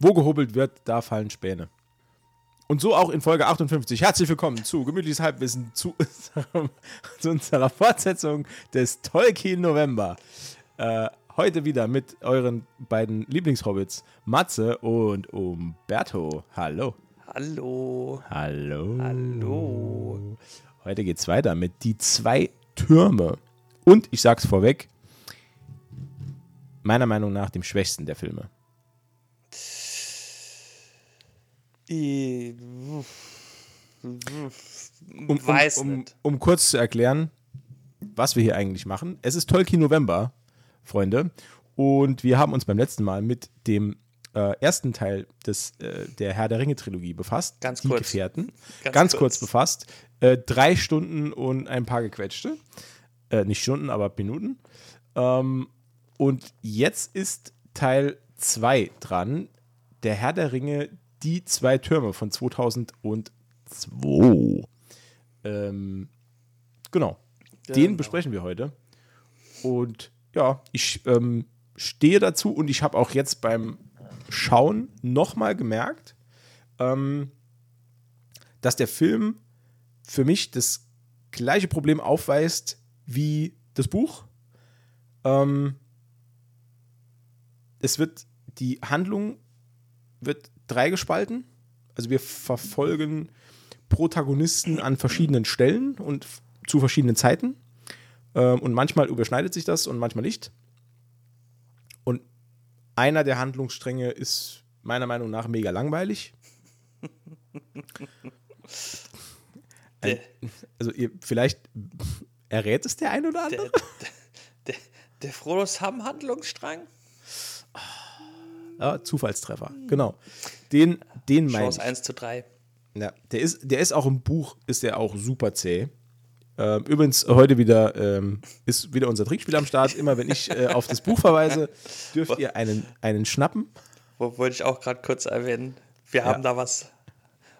Wo gehobelt wird, da fallen Späne. Und so auch in Folge 58. Herzlich willkommen zu Gemütliches Halbwissen, zu, zu unserer Fortsetzung des Tolkien November. Äh, heute wieder mit euren beiden Lieblingshobbits, Matze und Umberto. Hallo. Hallo. Hallo. Hallo. Heute geht's weiter mit Die zwei Türme. Und ich sag's vorweg, meiner Meinung nach dem schwächsten der Filme. Ich Um, weiß um, um, nicht. um kurz zu erklären, was wir hier eigentlich machen. Es ist Tolkien November, Freunde. Und wir haben uns beim letzten Mal mit dem äh, ersten Teil des, äh, der Herr der Ringe-Trilogie befasst. Ganz die kurz. Gefährten. Ganz, Ganz kurz. kurz. befasst. Äh, drei Stunden und ein paar gequetschte. Äh, nicht Stunden, aber Minuten. Ähm, und jetzt ist Teil 2 dran. Der Herr der Ringe, die zwei Türme von 2002. Ähm, genau. Den Genau. besprechen wir heute. Und ja, ich ähm, stehe dazu und ich habe auch jetzt beim Schauen nochmal gemerkt, ähm, dass der Film für mich das gleiche Problem aufweist wie das Buch. Ähm, es wird, die Handlung wird dreigespalten. Also wir verfolgen Protagonisten an verschiedenen Stellen und zu verschiedenen Zeiten. Ähm, und manchmal überschneidet sich das und manchmal nicht. Und einer der Handlungsstränge ist meiner Meinung nach mega langweilig. Der, Also ihr, vielleicht errät es der ein oder andere. der, der, der Frodo Sam-Handlungsstrang? Ja, Zufallstreffer, genau. Den, den meine Chance ich. 1 zu 3. Ja, der ist, der ist auch im Buch, ist der auch super zäh. Ähm, übrigens, heute wieder ähm, ist wieder unser Trinkspiel am Start. Immer wenn ich äh, auf das Buch verweise, dürft ihr einen, einen schnappen. Wo wollte ich auch gerade kurz erwähnen. Wir haben da was.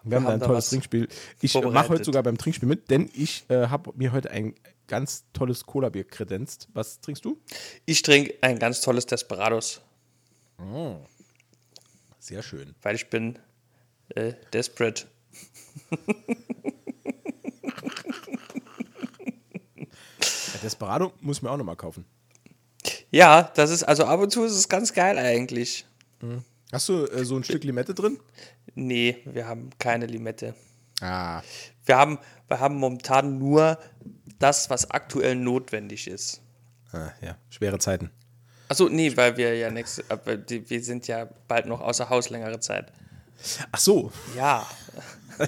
Wir haben da ein tolles Trinkspiel. Ich mache heute sogar beim Trinkspiel mit, denn ich äh, habe mir heute ein ganz tolles Cola-Bier kredenzt. Was trinkst du? Ich trinke ein ganz tolles Desperados, Sehr schön. weil ich bin äh, desperate. Ja, Desperado muss ich mir auch nochmal kaufen. Ja, das ist, also ab und zu ist es ganz geil eigentlich. Hast du äh, so ein Stück Limette drin? Nee, wir haben keine Limette. Ah, Wir haben, wir haben momentan nur das, was aktuell notwendig ist. ah ja, schwere Zeiten. Achso, nee, weil wir ja nächste, aber die, wir sind ja bald noch außer Haus längere Zeit. Ach so, Ja,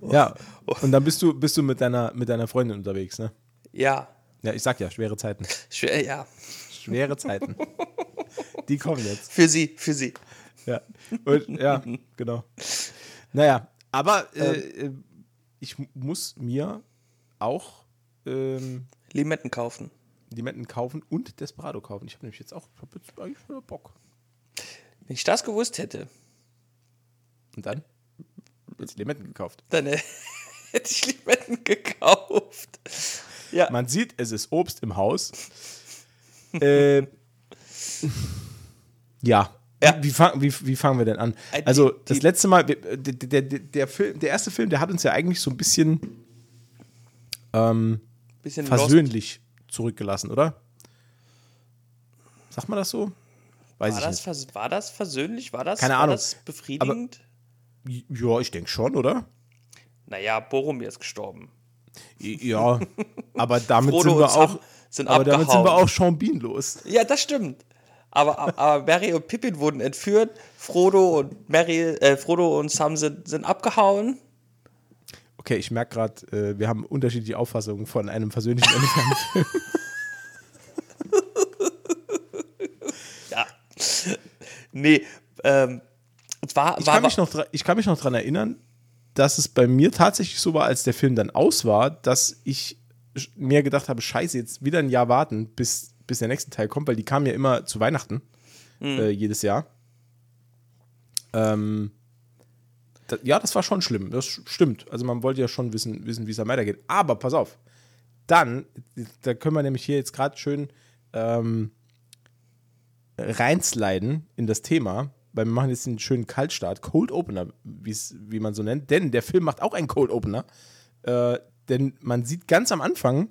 ja. Und dann bist du, bist du mit deiner, mit deiner Freundin unterwegs, ne? ja, Ja, ich sag ja, schwere Zeiten. schwer, ja. Schwere Zeiten. Die kommen jetzt. Für sie, für sie. Ja, Und, ja genau. Naja, aber äh, äh, ich muss mir auch ähm, Limetten kaufen. Limetten kaufen und Desperado kaufen. Ich habe nämlich jetzt auch ich hab jetzt eigentlich wieder Bock. Wenn ich das gewusst hätte, Und dann? Jetzt Limetten gekauft. dann äh, hätte ich Limetten gekauft. Ja, Man sieht, es ist Obst im Haus. äh, ja. Ja. Wie, wie, fang, wie, wie fangen wir denn an? Äh, Also, das letzte Mal, wir- der, der, der, Film, der erste Film, der hat uns ja eigentlich so ein bisschen ähm, bisschen lost. Zurückgelassen, oder? Sagt man das so? Weiß War ich das, vers war das versöhnlich? War das, Keine war Ahnung. das befriedigend? nicht. Ja, ich denke schon, oder? naja, Boromir ist gestorben. Ja, aber damit Frodo sind wir auch, sind aber damit sind wir auch Sean Bean los. Ja, das stimmt. Aber, aber Mary und Pippin wurden entführt. Frodo und Mary, äh, Frodo und Sam sind, sind abgehauen. Okay, ich merke gerade, äh, wir haben unterschiedliche Auffassungen von einem versöhnlichen Ende. Ja. nee, ähm, es war, Ich war, kann, mich noch, ich kann mich noch daran erinnern, dass es bei mir tatsächlich so war, als der Film dann aus war, dass ich mir gedacht habe, scheiße, jetzt wieder ein Jahr warten, bis, bis der nächste Teil kommt, weil die kamen ja immer zu Weihnachten, äh, jedes Jahr. Ähm, da, ja, das war schon schlimm, das stimmt. Also man wollte ja schon wissen, wissen wie es dann weitergeht. Aber pass auf, dann, da können wir nämlich hier jetzt gerade schön ähm, reinsliden in das Thema, weil wir machen jetzt einen schönen Kaltstart, Cold Opener, wie man so nennt, denn der Film macht auch einen Cold Opener. Äh, denn man sieht ganz am Anfang,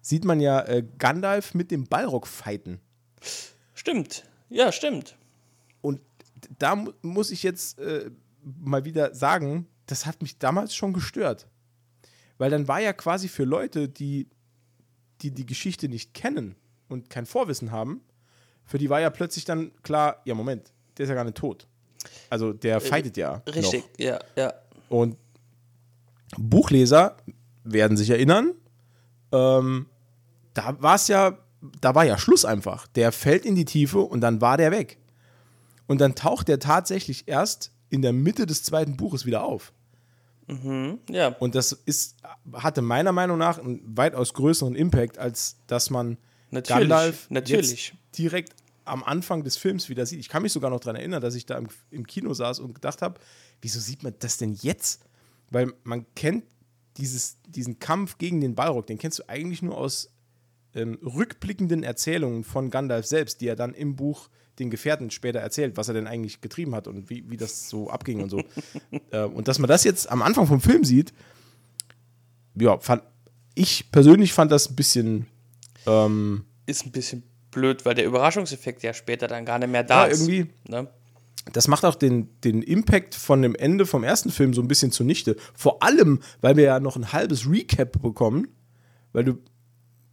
sieht man ja äh, Gandalf mit dem Balrog fighten. Stimmt. Ja, stimmt. Und da mu muss ich jetzt äh, mal wieder sagen, das hat mich damals schon gestört. Weil dann war ja quasi für Leute, die die, die Geschichte nicht kennen und kein Vorwissen haben, für die war ja plötzlich dann klar, ja, Moment, der ist ja gar nicht tot. Also der fightet ja. Richtig, Noch. ja, ja. Und Buchleser werden sich erinnern, ähm, da war es ja, da war ja Schluss einfach. Der fällt in die Tiefe und dann war der weg. Und dann taucht der tatsächlich erst in der Mitte des zweiten Buches wieder auf. Ja, Und das ist, hatte meiner Meinung nach einen weitaus größeren Impact, als dass man Natürlich, Gandalf natürlich. direkt am Anfang des Films wieder sieht. Ich kann mich sogar noch daran erinnern, dass ich da im, im Kino saß und gedacht habe, wieso sieht man das denn jetzt? Weil man kennt dieses, diesen Kampf gegen den Balrog, den kennst du eigentlich nur aus ähm, rückblickenden Erzählungen von Gandalf selbst, die er dann im Buch den Gefährten später erzählt, was er denn eigentlich getrieben hat und wie, wie das so abging und so. äh, und dass man das jetzt am Anfang vom Film sieht, ja, fand, ich persönlich fand das ein bisschen ähm, ist ein bisschen blöd, weil der Überraschungseffekt ja später dann gar nicht mehr da Ja, ist. irgendwie. Ne? das macht auch den, den Impact von dem Ende vom ersten Film so ein bisschen zunichte. Vor allem, weil wir ja noch ein halbes Recap bekommen, weil du,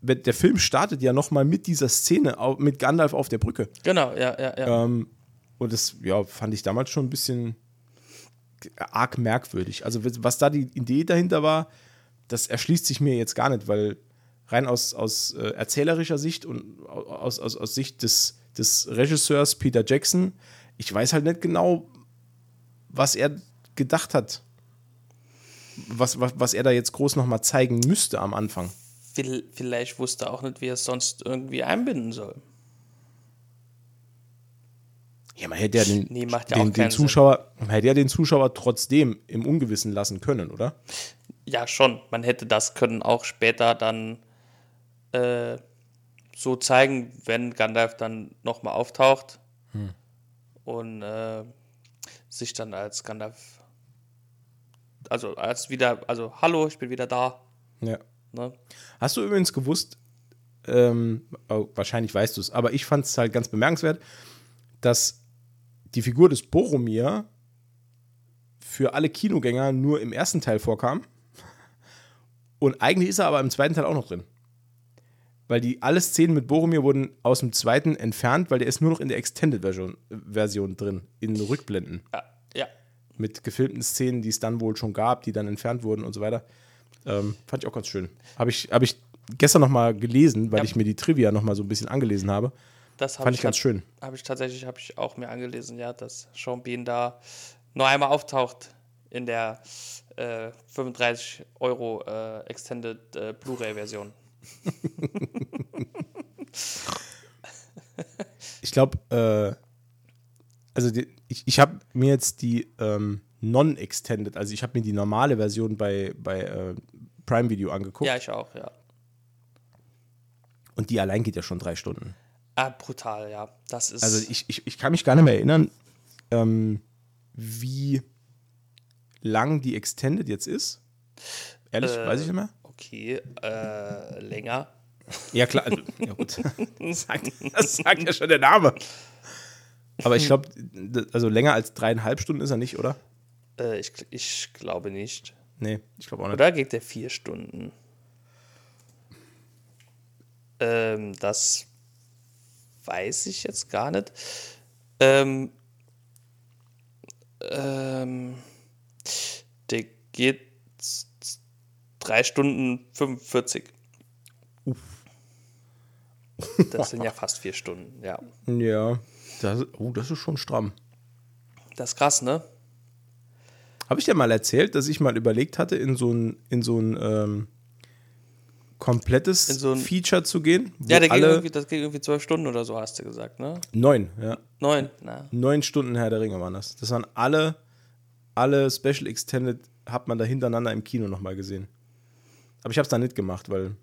der Film startet ja noch mal mit dieser Szene mit Gandalf auf der Brücke. Genau, ja, ja, ja. Ähm, und das, ja, fand ich damals schon ein bisschen arg merkwürdig. Also was da die Idee dahinter war, das erschließt sich mir jetzt gar nicht, weil rein aus, aus äh, erzählerischer Sicht und au- aus, aus, aus Sicht des, des Regisseurs Peter Jackson, ich weiß halt nicht genau, was er gedacht hat. Was, was, was er da jetzt groß nochmal zeigen müsste am Anfang. Vielleicht wusste er auch nicht, wie er es sonst irgendwie einbinden soll. Ja, man hätte ja den, Nee, macht ja den, auch den Zuschauer, man hätte ja den Zuschauer trotzdem im Ungewissen lassen können, oder? Ja, schon. Man hätte das können auch später dann äh, so zeigen, wenn Gandalf dann nochmal auftaucht und äh, sich dann als Gandalf, also als wieder, also hallo, ich bin wieder da. Ja. Ne? Hast du übrigens gewusst, ähm, wahrscheinlich weißt du es, aber ich fand es halt ganz bemerkenswert, dass die Figur des Boromir für alle Kinogänger nur im ersten Teil vorkam. Und eigentlich ist er aber im zweiten Teil auch noch drin. Weil die alle Szenen mit Boromir wurden aus dem zweiten entfernt, weil der ist nur noch in der Extended-Version Version drin, in Rückblenden. Ja, ja. Mit gefilmten Szenen, die es dann wohl schon gab, die dann entfernt wurden und so weiter. Ähm, fand ich auch ganz schön. Habe ich, hab ich gestern noch mal gelesen, weil Ja. ich mir die Trivia noch mal so ein bisschen angelesen habe. Das hab Fand ich ganz tat- schön. Habe ich tatsächlich, habe ich auch mir angelesen, ja, dass Sean Bean da nur einmal auftaucht in der äh, 35 Euro äh, Extended äh, Blu-ray-Version. Ich glaube, äh, also die, ich, ich habe mir jetzt die ähm, Non-Extended, also ich habe mir die normale Version bei, bei äh, Prime Video angeguckt Ja, ich auch, ja. und die allein geht ja schon drei Stunden. Ah, brutal, ja. Das ist. Also ich, ich, ich kann mich gar nicht mehr erinnern, ähm, wie lang die Extended jetzt ist. Ehrlich, Äh, weiß ich nicht mehr. okay, äh, länger. Ja, klar. Also, ja, gut. Das sagt, das sagt ja schon der Name. Aber ich glaube, also länger als dreieinhalb Stunden ist er nicht, oder? Äh, ich, ich glaube nicht. Nee, ich glaube auch nicht. Oder geht der vier Stunden? Ähm, das weiß ich jetzt gar nicht. Ähm, ähm, der geht drei Stunden 45. Das sind ja fast vier Stunden, ja. Ja, das, oh, das ist schon stramm. Das ist krass, ne? Habe ich dir mal erzählt, dass ich mal überlegt hatte, in so ein, in so ein ähm, komplettes so ein- Feature zu gehen? Ja, der alle irgendwie, das geht irgendwie zwölf Stunden oder so, hast du gesagt, ne? neun, ja. Neun, na. Neun Stunden Herr der Ringe waren das. Das waren alle, alle Special Extended, hat man da hintereinander im Kino nochmal gesehen. Aber ich habe es dann nicht gemacht, weil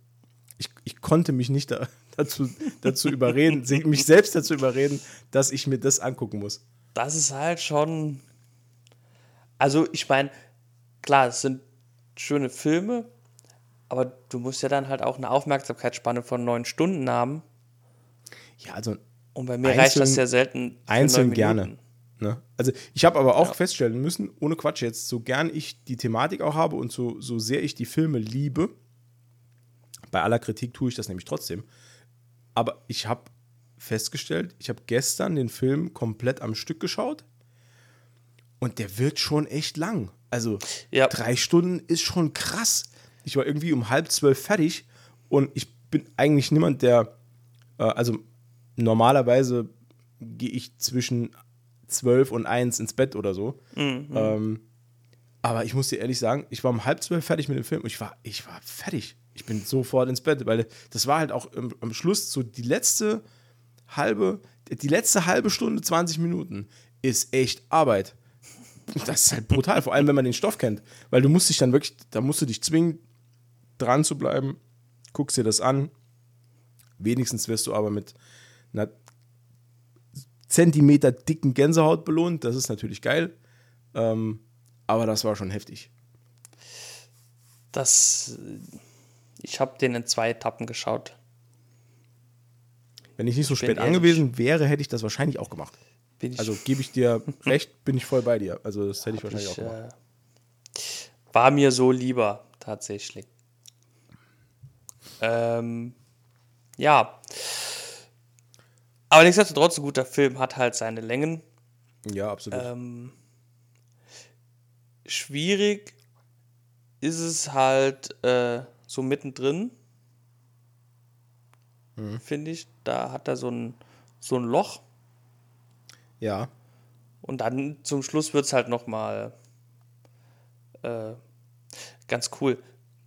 ich, ich konnte mich nicht da, dazu, dazu überreden, mich selbst dazu überreden, dass ich mir das angucken muss. Das ist halt schon. Also, ich meine, klar, es sind schöne Filme, aber du musst ja dann halt auch eine Aufmerksamkeitsspanne von neun Stunden haben. Ja, also. Und bei mir einzeln, reicht das ja selten. Einzeln gerne. Ne? Also ich habe aber auch ja. feststellen müssen, ohne Quatsch jetzt, so gern ich die Thematik auch habe und so, so sehr ich die Filme liebe, bei aller Kritik tue ich das nämlich trotzdem, aber ich habe festgestellt, ich habe gestern den Film komplett am Stück geschaut und der wird schon echt lang. Also ja. drei Stunden ist schon krass. Ich war irgendwie um halb zwölf fertig und ich bin eigentlich niemand, der, äh, also normalerweise gehe ich zwischen 12 und 1 ins Bett oder so. Mhm. Ähm, aber ich muss dir ehrlich sagen, ich war um halb zwölf fertig mit dem Film und ich war, ich war fertig. Ich bin sofort ins Bett, weil das war halt auch im, am Schluss so die letzte halbe, die letzte halbe Stunde, 20 Minuten ist echt Arbeit. Das ist halt brutal, vor allem wenn man den Stoff kennt. Weil du musst dich dann wirklich, da musst du dich zwingen, dran zu bleiben, guckst dir das an. Wenigstens wirst du aber mit einer Zentimeter dicken Gänsehaut belohnt. Das ist natürlich geil. Ähm, aber das war schon heftig. Das. Ich habe den in zwei Etappen geschaut. Wenn ich nicht so spät angewiesen wäre, hätte ich das wahrscheinlich auch gemacht. Also gebe ich dir recht, bin ich voll bei dir. Also das hätte ich wahrscheinlich ich, auch gemacht. Äh, war mir so lieber, tatsächlich. Ähm, ja. Aber nichtsdestotrotz, ein guter Film hat halt seine Längen. Ja, absolut. Ähm, schwierig ist es halt äh, so mittendrin, mhm. finde ich. Da hat er so ein, so ein Loch. Ja. Und dann zum Schluss wird es halt nochmal äh, ganz cool,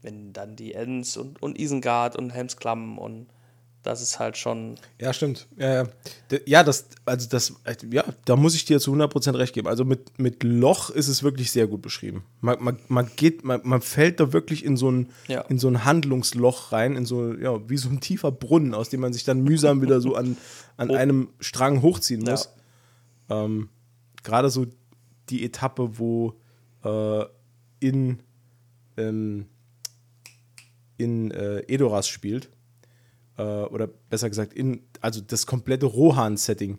wenn dann die Ens und, und Isengard und Helmsklamm und das ist halt schon. Ja, stimmt. Ja, ja, das, also das, ja, da muss ich dir zu 100% recht geben. Also mit, mit Loch ist es wirklich sehr gut beschrieben. Man, man, man geht, man, man fällt da wirklich in so, ein, ja. in so ein Handlungsloch rein, in so, ja, wie so ein tiefer Brunnen, aus dem man sich dann mühsam wieder so an, an oh. einem Strang hochziehen muss. Ja. Ähm, Gerade so die Etappe, wo äh, in, ähm, in äh, Edoras spielt äh, oder besser gesagt, in, also das komplette Rohan-Setting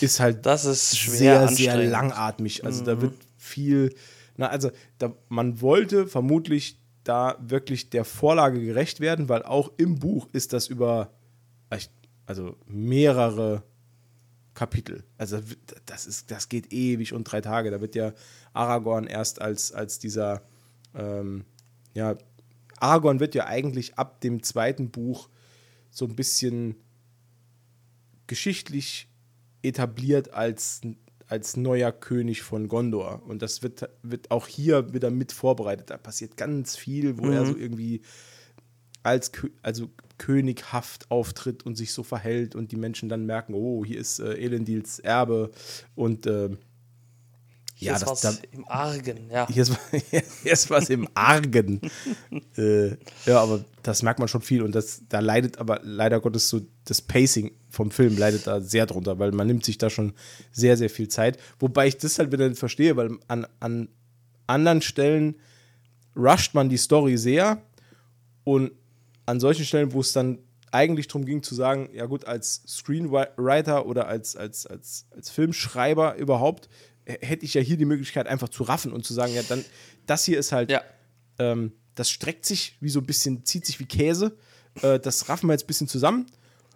ist halt das ist sehr, sehr langatmig. Also mhm. da wird viel, na, also da, man wollte vermutlich da wirklich der Vorlage gerecht werden, weil auch im Buch ist das über also mehrere Kapitel. Also das ist, das geht ewig und drei Tage. Da wird ja Aragorn erst als, als dieser, ähm, ja, Aragorn wird ja eigentlich ab dem zweiten Buch so ein bisschen geschichtlich etabliert als, als neuer König von Gondor. Und das wird, wird auch hier wieder mit vorbereitet. Da passiert ganz viel, wo mhm. er so irgendwie als also könighaft auftritt und sich so verhält und die Menschen dann merken, oh, hier ist äh, Elendils Erbe und äh, hier ja, ist das, was da, im Argen, ja. Hier ist, hier ist was im Argen. äh, ja, aber das merkt man schon viel und das, da leidet aber leider Gottes so das Pacing vom Film leidet da sehr drunter, weil man nimmt sich da schon sehr, sehr viel Zeit. Wobei ich das halt wieder nicht verstehe, weil an, an anderen Stellen rusht man die Story sehr und an solchen Stellen, wo es dann eigentlich darum ging zu sagen, ja gut, als Screenwriter oder als, als, als, als Filmschreiber überhaupt hätte ich ja hier die Möglichkeit, einfach zu raffen und zu sagen, ja, dann, das hier ist halt, ja. ähm, das streckt sich wie so ein bisschen, zieht sich wie Käse. Äh, das raffen wir jetzt ein bisschen zusammen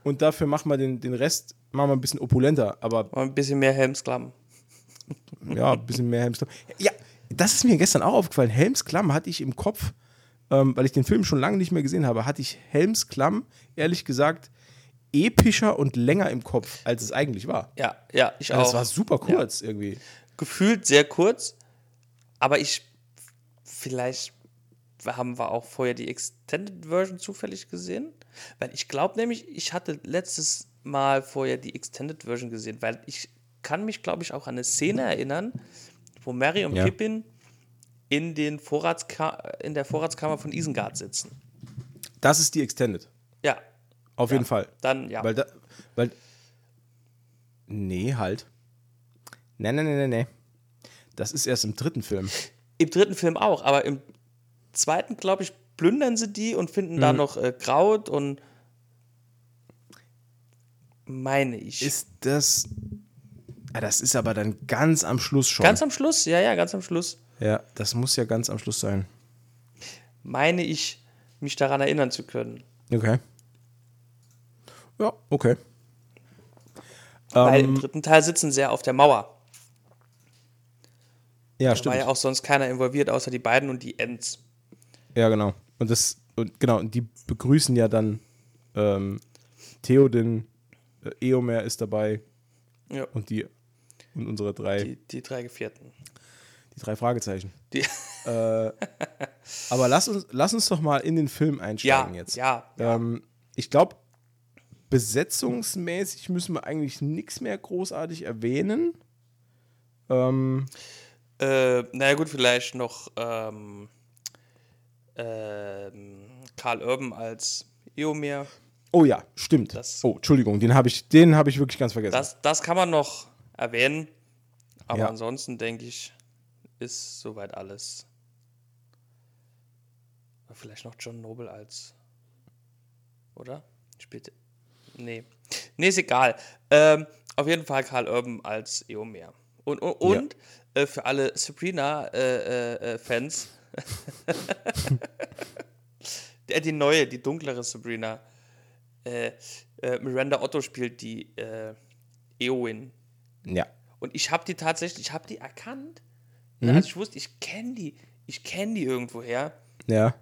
und dafür machen wir den, den Rest, machen wir ein bisschen opulenter. Aber ein bisschen mehr Helmsklamm. Ja, ein bisschen mehr Helmsklamm. Ja, das ist mir gestern auch aufgefallen. Helmsklamm hatte ich im Kopf, ähm, weil ich den Film schon lange nicht mehr gesehen habe, hatte ich Helmsklamm, ehrlich gesagt, epischer und länger im Kopf, als es eigentlich war. Ja, ja, ich auch. Das war super kurz ja. irgendwie. Gefühlt sehr kurz, aber ich, vielleicht haben wir auch vorher die Extended Version zufällig gesehen, weil ich glaube nämlich, ich hatte letztes Mal vorher die Extended Version gesehen, weil ich kann mich, glaube ich, auch an eine Szene erinnern, wo Mary und ja. Pippin in, den Vorratska in der Vorratskammer von Isengard sitzen. Das ist die Extended. Ja, Auf jeden Fall. dann ja. Weil da, weil. Nee, halt. Nee, nee, nee, nee, nee. Das ist erst im dritten Film. Im dritten Film auch, aber im zweiten, glaube ich, plündern sie die und finden da noch äh, Kraut und meine ich. Ist das. Ah, das ist aber dann ganz am Schluss schon. ganz am Schluss, ja, ja, ganz am Schluss, ja, das muss ja ganz am Schluss sein. meine ich, mich daran erinnern zu können. Okay. Ja, okay. Weil Ähm, im dritten Teil sitzen sie ja auf der Mauer. ja, Da stimmt. war ja auch sonst keiner involviert, außer die beiden und die Ents. Ja, genau. Und das, und genau, und die begrüßen ja dann ähm, Theoden, äh, Eomer ist dabei Ja, und die und unsere drei, die, die, die drei Gefährten. drei Fragezeichen. Die, Äh, aber lass uns, lass uns doch mal in den Film ja, einsteigen jetzt. ja, ja. Ähm, ich glaube, besetzungsmäßig müssen wir eigentlich nichts mehr großartig erwähnen. Ähm, Äh, naja, gut, vielleicht noch ähm, ähm, Karl Urban als Eomer. oh ja, stimmt. Das- oh, Entschuldigung, den habe ich, den habe ich wirklich ganz vergessen. Das, das kann man noch erwähnen. Aber Ja. ansonsten denke ich, ist soweit alles. Vielleicht noch John Noble als. Oder? Spielt. Nee. Nee, ist egal. Ähm, auf jeden Fall Karl Urban als Eomer. Und, und, und äh, für alle Sabrina-Fans. der die neue, die dunklere Sabrina. Äh, äh, Miranda Otto spielt die äh, Eowyn. Ja. Und ich habe die tatsächlich, ich habe die erkannt. Mhm. Also ich wusste, ich kenne die, ich kenne die irgendwoher. Ja.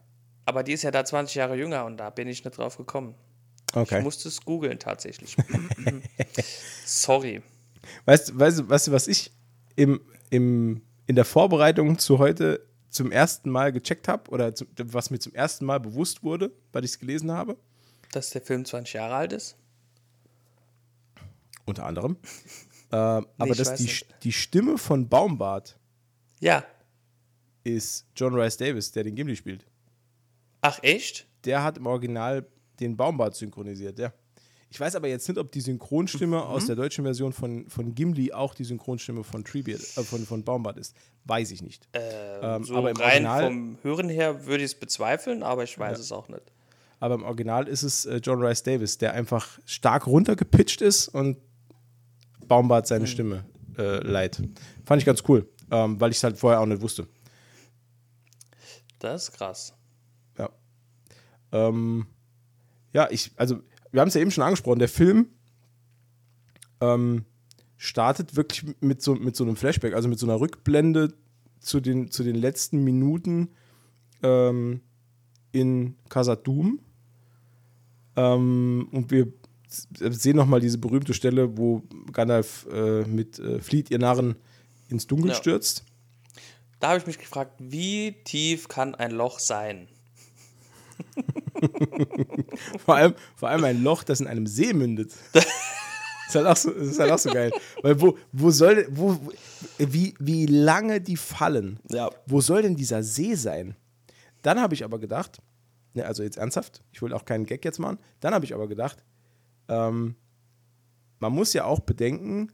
Aber die ist ja da 20 Jahre jünger und da bin ich nicht drauf gekommen. Okay. Ich musste es googeln tatsächlich. Sorry. Weißt, weißt, du- weißt du, was ich im, im, in der Vorbereitung zu heute zum ersten Mal gecheckt habe oder zu, was mir zum ersten Mal bewusst wurde, weil ich es gelesen habe? Dass der Film 20 Jahre alt ist? Unter anderem. Ähm, aber ich dass die, nicht. die Stimme von Baumbart Ja. ist John Rice Davis, der den Gimli spielt. Ach, echt? Der hat im Original den Baumbart synchronisiert, ja. Ich weiß aber jetzt nicht, ob die Synchronstimme Mhm. aus der deutschen Version von, von Gimli auch die Synchronstimme von Treebeard, äh, von, von Baumbart ist. Weiß ich nicht. Ähm, so aber im rein Original- vom Hören her würde ich es bezweifeln, aber ich weiß es auch nicht. Aber im Original ist es äh, John Rice Davis, der einfach stark runtergepitcht ist und Baumbart seine Stimme äh, leiht. Fand ich ganz cool, ähm, weil ich es halt vorher auch nicht wusste. Das ist krass. Ja. Ähm, ja, ich, also, wir haben es ja eben schon angesprochen, der Film ähm, startet wirklich mit so, mit so einem Flashback, also mit so einer Rückblende zu den, zu den letzten Minuten ähm, in Khazad-dûm. Ähm, und wir sehen nochmal diese berühmte Stelle, wo Gandalf äh, mit äh, Flieht ihr Narren ins Dunkel Ja. stürzt. Da habe ich mich gefragt, wie tief kann ein Loch sein? Vor allem, vor allem ein Loch, das in einem See mündet. Das ist halt auch so, ist halt auch so geil. Weil wo, wo soll, wo, wo- wie, wie lange die fallen? Ja. Wo soll denn dieser See sein? Dann habe ich aber gedacht, ne, also jetzt ernsthaft, ich will auch keinen Gag jetzt machen, dann habe ich aber gedacht, ähm, man muss ja auch bedenken,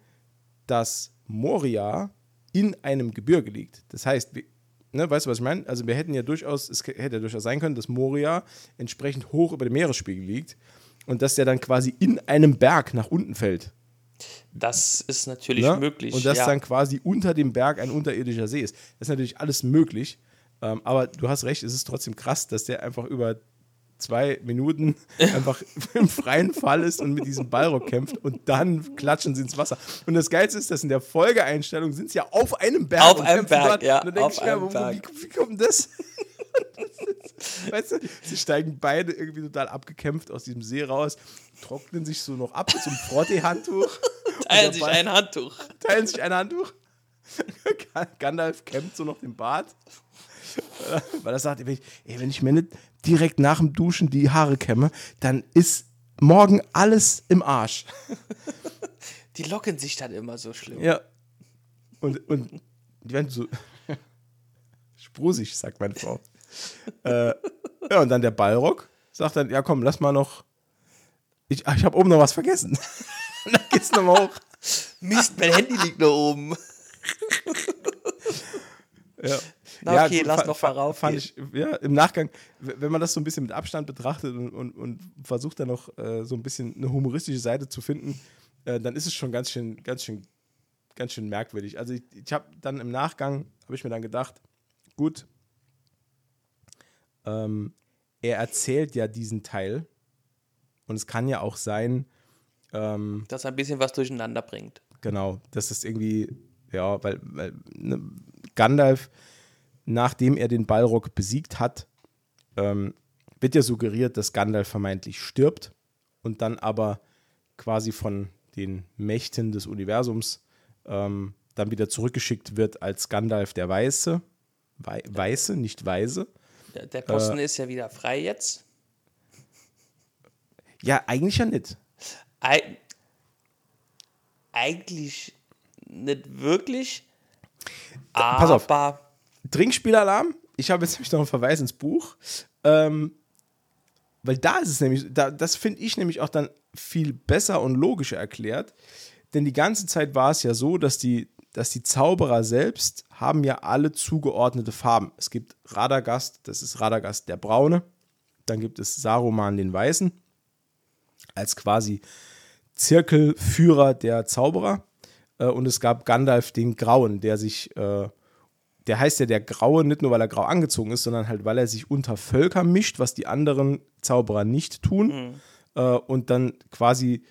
dass Moria in einem Gebirge liegt. Das heißt, wir, ne, weißt du, was ich meine? Also wir hätten ja durchaus, es hätte ja durchaus sein können, dass Moria entsprechend hoch über dem Meeresspiegel liegt und dass der dann quasi in einem Berg nach unten fällt. Das ist natürlich Ne? möglich. Und dass ja. dann quasi unter dem Berg ein unterirdischer See ist. Das ist natürlich alles möglich. Ähm, aber du hast recht, es ist trotzdem krass, dass der einfach über zwei Minuten einfach im freien Fall ist und mit diesem Ballrock kämpft und dann klatschen sie ins Wasser. Und das Geilste ist, dass in der Folgeeinstellung sind sie ja auf einem Berg. Auf einem Berg, ja, Und dann auf ich einem wo, wo, wie, Berg. wie kommt das? weißt du, sie steigen beide irgendwie total abgekämpft aus diesem See raus, trocknen sich so noch ab mit so einem Frottee-Handtuch. Teilen sich ein Handtuch. teilen sich ein Handtuch. Gandalf kämmt so noch den Bart. Weil er sagt, wenn ich, ey, wenn ich mir nicht direkt nach dem Duschen die Haare kämme, dann ist morgen alles im Arsch. Die locken sich dann immer so schlimm. Ja. Und, und die werden so sprusig, sagt meine Frau. äh, ja, und dann der Ballrock sagt dann, ja komm, lass mal noch, Ich, ich habe oben noch was vergessen. dann geht's nochmal hoch. Mist, mein Handy liegt noch oben. Ja. Na okay, gut, lass noch mal rauf Fand ich, ja, im Nachgang, wenn man das so ein bisschen mit Abstand betrachtet und, und, und versucht dann noch äh, so ein bisschen eine humoristische Seite zu finden, äh, dann ist es schon ganz schön, ganz schön, ganz schön merkwürdig. Also ich, ich habe dann im Nachgang, habe ich mir dann gedacht, gut, ähm, er erzählt ja diesen Teil und es kann ja auch sein, ähm, Das ein bisschen was durcheinander bringt. Genau, das ist irgendwie, ja, weil, weil ne, Gandalf, nachdem er den Balrog besiegt hat, ähm, wird ja suggeriert, dass Gandalf vermeintlich stirbt und dann aber quasi von den Mächten des Universums ähm, dann wieder zurückgeschickt wird als Gandalf der Weiße. Wei Weiße, nicht Weise. Der, der Posten Äh. ist ja wieder frei jetzt. Ja, eigentlich ja nicht. Eig eigentlich nicht wirklich. pass auf. Trinkspielalarm. Ich habe jetzt nämlich noch einen Verweis ins Buch. Ähm, weil da ist es nämlich, da, das finde ich nämlich auch dann viel besser und logischer erklärt. Denn die ganze Zeit war es ja so, dass die, dass die Zauberer selbst haben ja alle zugeordnete Farben. Es gibt Radagast, das ist Radagast der Braune. Dann gibt es Saruman den Weißen als quasi Zirkelführer der Zauberer. Äh, und es gab Gandalf den Grauen, der sich, äh, der heißt ja der Graue, nicht nur weil er grau angezogen ist, sondern halt weil er sich unter Völker mischt, was die anderen Zauberer nicht tun. Äh, und dann quasi,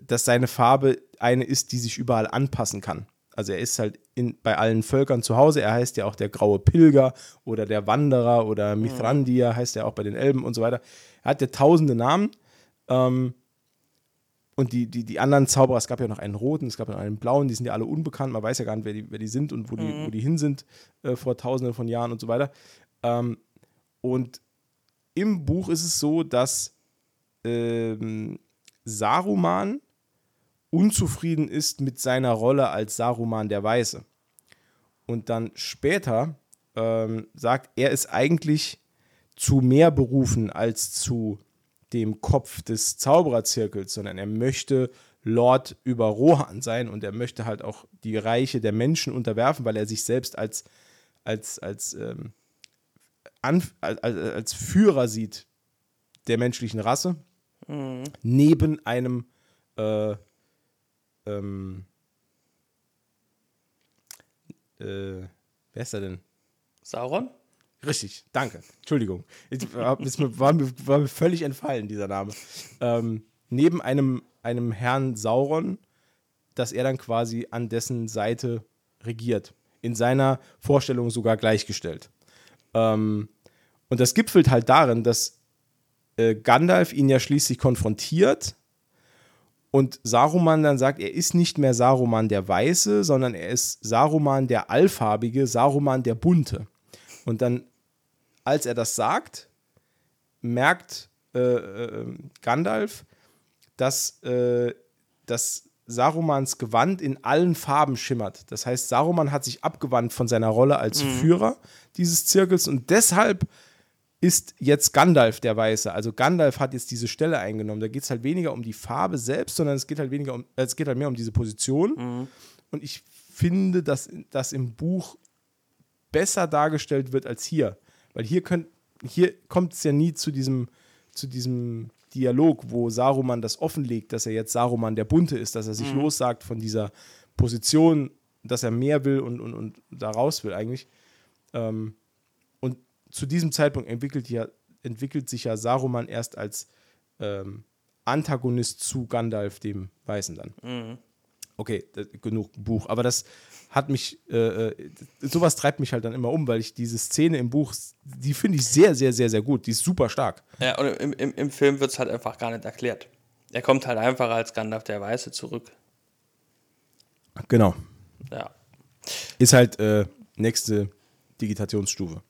dass seine Farbe eine ist, die sich überall anpassen kann. Also er ist halt in, bei allen Völkern zu Hause. Er heißt ja auch der graue Pilger oder der Wanderer oder Mithrandir heißt er auch bei den Elben und so weiter. Er hat ja tausende Namen. Ähm, und die, die, die anderen Zauberer, es gab ja noch einen roten, es gab noch einen blauen, die sind ja alle unbekannt. Man weiß ja gar nicht, wer die, wer die sind und wo, die, wo die hin sind äh, vor tausenden von Jahren und so weiter. Ähm, und im Buch ist es so, dass ähm, Saruman unzufrieden ist mit seiner Rolle als Saruman der Weiße. Und dann später ähm, sagt, er ist eigentlich zu mehr berufen als zu dem Kopf des Zaubererzirkels, sondern er möchte Lord über Rohan sein und er möchte halt auch die Reiche der Menschen unterwerfen, weil er sich selbst als, als, als, ähm, Anf als, als Führer sieht der menschlichen Rasse, neben einem äh, ähm, äh, wer ist er denn? Sauron? Richtig, danke. Entschuldigung. Ich, war, mir, war, mir, war mir völlig entfallen, dieser Name. Ähm, neben einem, einem Herrn Sauron, dass er dann quasi an dessen Seite regiert. In seiner Vorstellung sogar gleichgestellt. Ähm, und das gipfelt halt darin, dass äh, Gandalf ihn ja schließlich konfrontiert und Saruman dann sagt, er ist nicht mehr Saruman der Weiße, sondern er ist Saruman der Allfarbige, Saruman der Bunte. Und dann, als er das sagt, merkt äh, äh, Gandalf, dass, äh, dass Sarumans Gewand in allen Farben schimmert. Das heißt, Saruman hat sich abgewandt von seiner Rolle als Führer dieses Zirkels und deshalb ist jetzt Gandalf der Weiße. Also Gandalf hat jetzt diese Stelle eingenommen. Da geht es halt weniger um die Farbe selbst, sondern es geht halt weniger um, äh, es geht halt mehr um diese Position. Und ich finde, dass das im Buch besser dargestellt wird als hier. Weil hier, könnt, hier kommt es ja nie zu diesem, zu diesem Dialog, wo Saruman das offenlegt, dass er jetzt Saruman der Bunte ist, dass er sich lossagt von dieser Position, dass er mehr will und, und, und da raus will eigentlich. Ähm, und zu diesem Zeitpunkt entwickelt, ja, entwickelt sich ja Saruman erst als ähm, Antagonist zu Gandalf, dem Weißen dann. Okay, genug Buch. Aber das hat mich, äh, äh, sowas treibt mich halt dann immer um, weil ich diese Szene im Buch, die finde ich sehr, sehr, sehr, sehr gut. Die ist super stark. Ja, und im, im, im Film wird es halt einfach gar nicht erklärt. Er kommt halt einfach als Gandalf der Weiße zurück. Genau. Ja. Ist halt äh, nächste Digitationsstufe.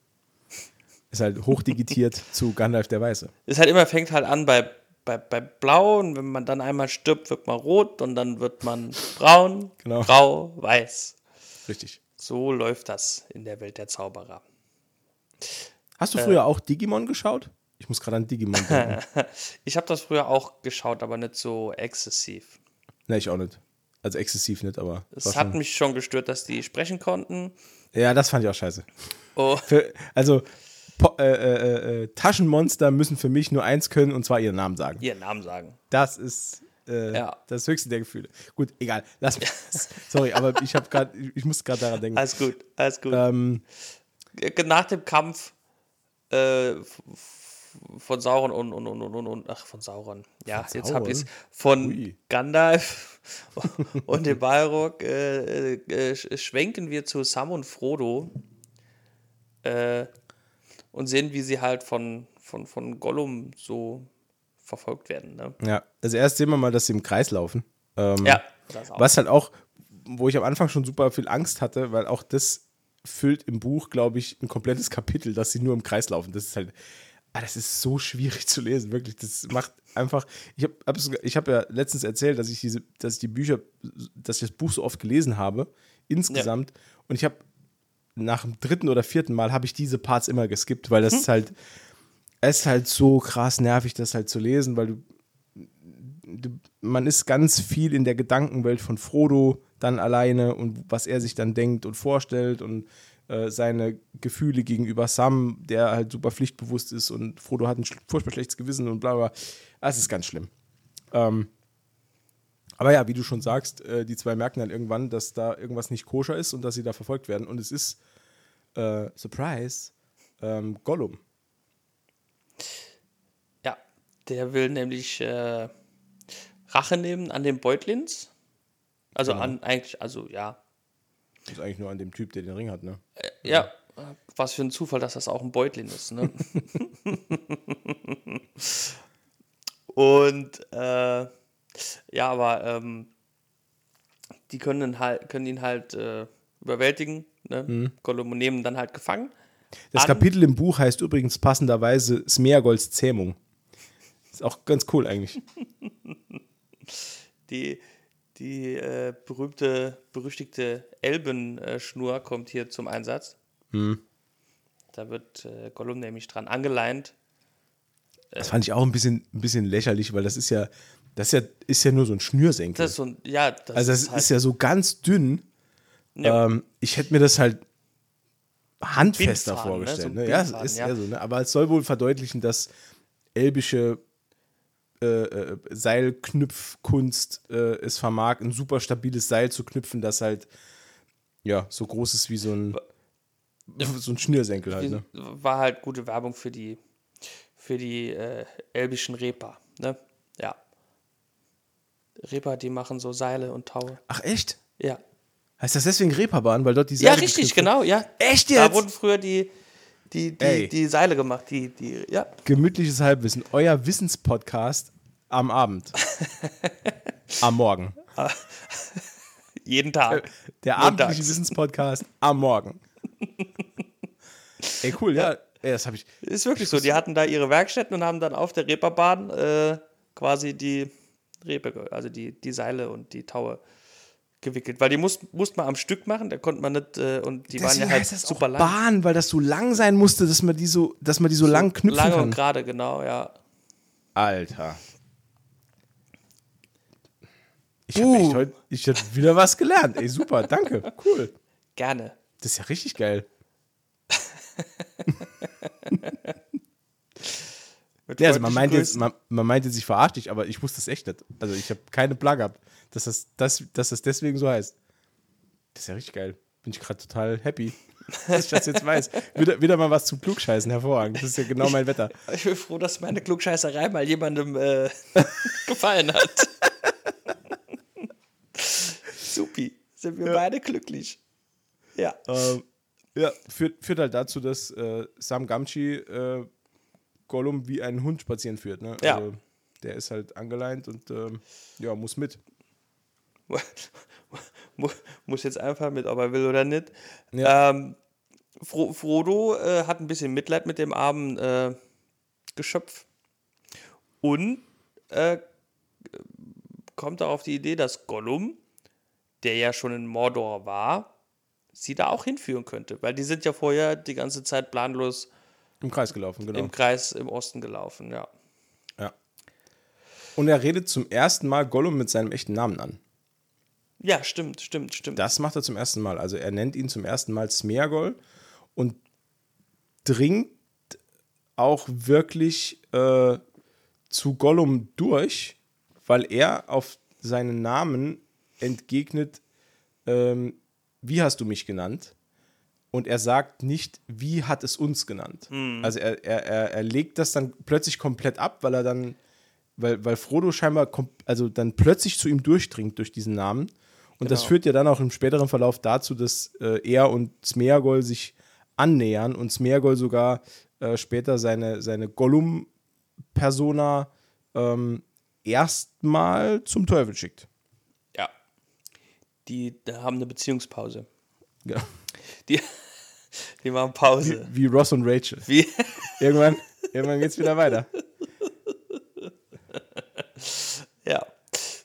Ist halt hochdigitiert zu Gandalf der Weiße. Es halt immer fängt halt an bei, bei, bei Blau und wenn man dann einmal stirbt, wird man rot und dann wird man braun, Genau. grau, weiß. Richtig. So läuft das in der Welt der Zauberer. Hast du früher auch Digimon geschaut? Ich muss gerade an Digimon denken. ich habe das früher auch geschaut, aber nicht so exzessiv. ne, ich auch nicht. Also exzessiv nicht, aber. Es hat schon- mich schon gestört, dass die sprechen konnten. Ja, das fand ich auch scheiße. Oh, Für, also, Po- äh, äh, äh, Taschenmonster müssen für mich nur eins können und zwar ihren Namen sagen. ihren Namen sagen. Das ist äh, Ja. das höchste der Gefühle. Gut, egal. Lass mich. Sorry, aber ich habe gerade, ich muss gerade daran denken. Alles gut, alles gut. Ähm, Nach dem Kampf äh, von Sauron und, und, und, und, und, ach, von Sauron. Ja, Von jetzt habe ich? Von Ui. Gandalf und dem Balrog äh, äh, sch- schwenken wir zu Sam und Frodo äh, und sehen, wie sie halt von, von, von Gollum so verfolgt werden. Ne? ja, also erst sehen wir mal, dass sie im Kreis laufen. Ähm, Ja, das auch. Was halt auch, wo ich am Anfang schon super viel Angst hatte, weil auch das füllt im Buch, glaube ich, ein komplettes Kapitel, dass sie nur im Kreis laufen. Das ist halt, ah, das ist so schwierig zu lesen, wirklich. Das macht einfach, ich habe hab ich hab ja letztens erzählt, dass ich diese, dass ich die Bücher, dass ich das Buch so oft gelesen habe, insgesamt. Und ich habe nach dem dritten oder vierten Mal habe ich diese Parts immer geskippt, weil das ist halt, es ist halt so krass nervig, das halt zu lesen, weil du du- man ist ganz viel in der Gedankenwelt von Frodo dann alleine und was er sich dann denkt und vorstellt und äh, seine Gefühle gegenüber Sam, der halt super pflichtbewusst ist und Frodo hat ein furchtbar schlechtes Gewissen und bla bla. Das ist ganz schlimm. Ähm, aber ja, wie du schon sagst, äh, die zwei merken dann irgendwann, dass da irgendwas nicht koscher ist und dass sie da verfolgt werden. Und es ist, äh, Surprise, ähm, Gollum. Ja, der will nämlich äh, Rache nehmen an den Beutlins. Also Genau. an eigentlich, also ja. Das ist eigentlich nur an dem Typ, der den Ring hat, ne? Ja, was für ein Zufall, dass das auch ein Beutlin ist, ne? Und äh, ja, aber ähm, die können ihn halt, können ihn halt äh, überwältigen, ne? Gollum und nehmen dann halt gefangen. Das An- Kapitel im Buch heißt übrigens passenderweise Smeagolds Zähmung. Ist auch ganz cool eigentlich. Die, die äh, berühmte, berüchtigte Elbenschnur kommt hier zum Einsatz. Da wird äh, Gollum nämlich dran angeleint. Das fand ich auch ein bisschen, ein bisschen lächerlich, weil das ist ja, das ist ja, ist ja nur so ein Schnürsenkel. Das ist so ein, ja, das also das ist, ist, halt, ja so ganz dünn. ja, Ähm, ich hätte mir das halt handfester Bindfaden, ne? vorgestellt. So Ne? Ja, Bindfaden, ist ja. so. Ne? Aber es soll wohl verdeutlichen, dass elbische äh, äh, Seilknüpfkunst äh, es vermag, ein super stabiles Seil zu knüpfen, das halt ja so groß ist wie so ein so ein Schnürsenkel halt. Ne? war halt gute Werbung für die, für die äh, elbischen Reper. Ne? Ja. Reper, die machen so Seile und Taue. Ach echt? Ja. Heißt das deswegen Reeperbahn, weil dort die Ja, Seile richtig, geknüpft werden? genau, ja. Echt Da jetzt? wurden früher die, die, die, die Seile gemacht, die, die, ja. Gemütliches Halbwissen, euer Wissenspodcast am Abend. am Morgen. Jeden Tag. Der Montags. abendliche Wissenspodcast am Morgen. Ey, cool, ja. Ey, das habe ich. Ist wirklich so. Die hatten da ihre Werkstätten und haben dann auf der Reeperbahn äh, quasi die Ge- also die, die Seile und die Taue gewickelt. Weil die muss, musste man am Stück machen, da konnte man nicht, äh, und die waren Deswegen ja halt heißt das super auch lang. Bahn, weil das so lang sein musste, dass man die so, dass man die so, lang knüpfen Lange und kann. gerade, genau, ja. Alter. Ich Uh. habe heute, ich hab wieder was gelernt. Ey, super, danke, cool. Gerne. Das ist ja richtig geil. Ja, also man meint, jetzt, Grüßen. man, man meint jetzt, ich verarsche dich, aber ich wusste es echt nicht. Also ich habe keine Plug gehabt, dass das, das, dass das deswegen so heißt. Das ist ja richtig geil. Bin ich gerade total happy, dass ich das jetzt weiß. Wieder, wieder mal was zum Klugscheißen, hervorragend. Das ist ja genau mein Wetter. Ich bin froh, dass meine Klugscheißerei mal jemandem äh, gefallen hat. Supi. Sind wir beide glücklich. Ja. Ähm, ja, führt, führt halt dazu, dass äh, Sam Gamgee äh, Gollum wie einen Hund spazieren führt. Ne? Ja. Also, der ist halt angeleint und ähm, ja, muss mit. Mu- Muss jetzt einfach mit, ob er will oder nicht. Ja. Ähm, Fro Frodo äh, hat ein bisschen Mitleid mit dem armen äh, Geschöpf und äh, kommt auch auf die Idee, dass Gollum, der ja schon in Mordor war, sie da auch hinführen könnte. Weil die sind ja vorher die ganze Zeit planlos Im Kreis gelaufen, genau. im Kreis im Osten gelaufen, ja. ja. Und er redet zum ersten Mal Gollum mit seinem echten Namen an. Ja, stimmt, stimmt, stimmt. Das macht er zum ersten Mal. Also er nennt ihn zum ersten Mal Smeagol und dringt auch wirklich äh, zu Gollum durch, weil er auf seinen Namen entgegnet, ähm, wie hast du mich genannt? Und er sagt nicht, wie hat es uns genannt. Also er, er, er, legt das dann plötzlich komplett ab, weil er dann, weil, weil Frodo scheinbar also dann plötzlich zu ihm durchdringt durch diesen Namen. Und das Genau. führt ja dann auch im späteren Verlauf dazu, dass äh, er und Smeagol sich annähern und Smeagol sogar äh, später seine, seine Gollum-Persona ähm, erstmal zum Teufel schickt. ja. Die haben eine Beziehungspause. Ja. Die, die machen Pause. Wie Ross und Rachel. Wie? Irgendwann, irgendwann geht es wieder weiter. Ja,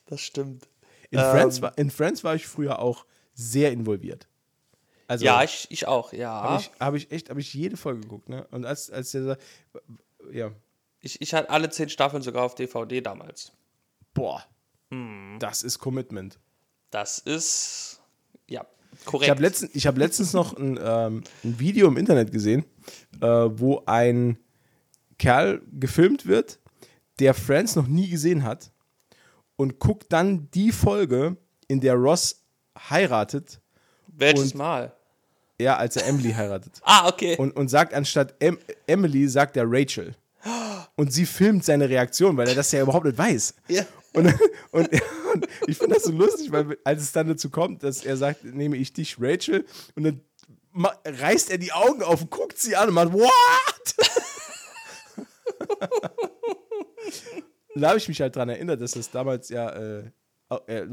das stimmt. In, Ähm. Friends war, in Friends war ich früher auch sehr involviert. Also Ja, ich, ich auch, ja. habe ich, hab ich echt, habe ich jede Folge geguckt, ne? Und als, als der, ja, Ich, ich hatte alle zehn Staffeln sogar auf DVD damals. boah, Hm. das ist Commitment. Das ist, ja, Ich korrekt. habe letzten, ich hab letztens noch ein, ähm, ein Video im Internet gesehen, äh, wo ein Kerl gefilmt wird, der Friends noch nie gesehen hat und guckt dann die Folge, in der Ross heiratet, Welches Mal? ja, als er Emily heiratet. Ah, okay. und, und sagt anstatt em Emily, sagt er Rachel. Und sie filmt seine Reaktion, weil er das ja überhaupt nicht weiß. Ja. Und, und, und ich finde das so lustig, weil als es dann dazu kommt, dass er sagt, nehme ich dich, Rachel, und dann reißt er die Augen auf und guckt sie an und macht, what? Da habe ich mich halt dran erinnert, dass das damals ja, äh, äh,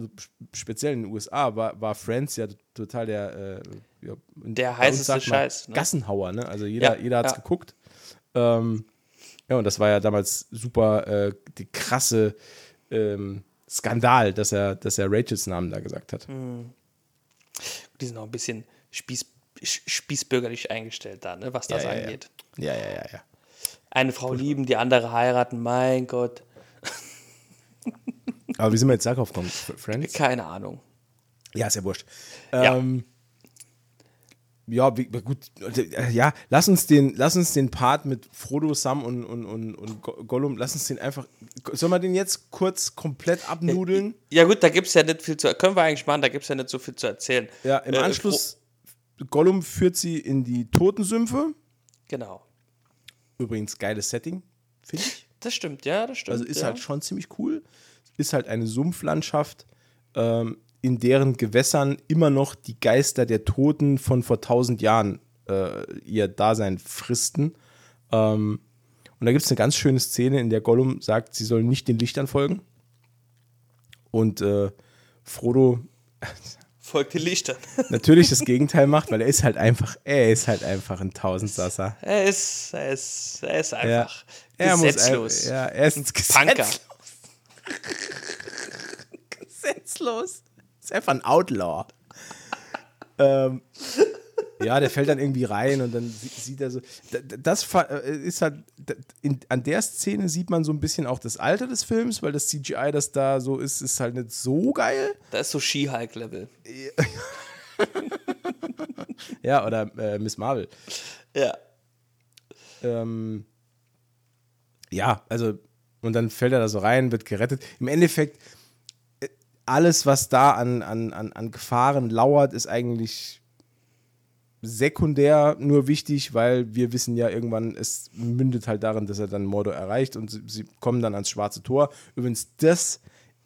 speziell in den USA war, war Friends ja total der, äh, ja, Der heißeste Scheiß, ne? Gassenhauer, ne? Also jeder, Ja, jeder hat es ja. geguckt. Ähm, ja, und das war ja damals super äh, die krasse ähm, Skandal, dass er, dass er Rachels Namen da gesagt hat. Hm. Die sind auch ein bisschen spieß, spießbürgerlich eingestellt da, ne, was das Ja, ja, ja. angeht. Ja, ja, ja, ja. Eine Frau lieben, die andere heiraten, mein Gott. Aber wie sind wir jetzt darauf gekommen? Friends? Keine Ahnung. Ja, ist ja wurscht. Ja. Ähm, ja, wie, gut. äh, Ja, lass uns den, lass uns den Part mit Frodo, Sam und, und, und, und Go- Gollum, lass uns den einfach. Sollen wir den jetzt kurz komplett abnudeln? Ja gut, da gibt es ja nicht viel zu, können wir eigentlich machen, da gibt es ja nicht so viel zu erzählen. Ja, im Äh, Anschluss, Gollum führt sie in die Totensümpfe. Genau. Übrigens, geiles Setting, finde ich. Das stimmt, ja, das stimmt. Also ist ja. halt schon ziemlich cool. Ist halt eine Sumpflandschaft, ähm, in deren Gewässern immer noch die Geister der Toten von vor tausend Jahren äh, ihr Dasein fristen. Ähm, und da gibt es eine ganz schöne Szene, in der Gollum sagt, sie sollen nicht den Lichtern folgen. Und äh, Frodo Folgt den Lichtern. natürlich das Gegenteil macht, weil er ist halt einfach, er ist halt einfach ein Tausendsasser. er ist, er ist, er ist Ja. einfach Er muss gesetzlos. ein- ja, er ist ein gesetzlos. gesetzlos. Ist einfach ein Outlaw. ähm, ja, der fällt dann irgendwie rein und dann sie- sieht er so. Das äh, ist halt. an der Szene sieht man so ein bisschen auch das Alter des Films, weil das CGI, das da so ist, ist halt nicht so geil. Da ist so Ski-Hulk-Level. Ja, oder äh, Miss Marvel. Ja. Ähm, ja, also, und dann fällt er da so rein, wird gerettet. Im Endeffekt, alles, was da an, an, an, an Gefahren lauert, ist eigentlich sekundär nur wichtig, weil wir wissen ja irgendwann, es mündet halt darin, dass er dann Mordor erreicht und sie, sie kommen dann ans Schwarze Tor. Übrigens, das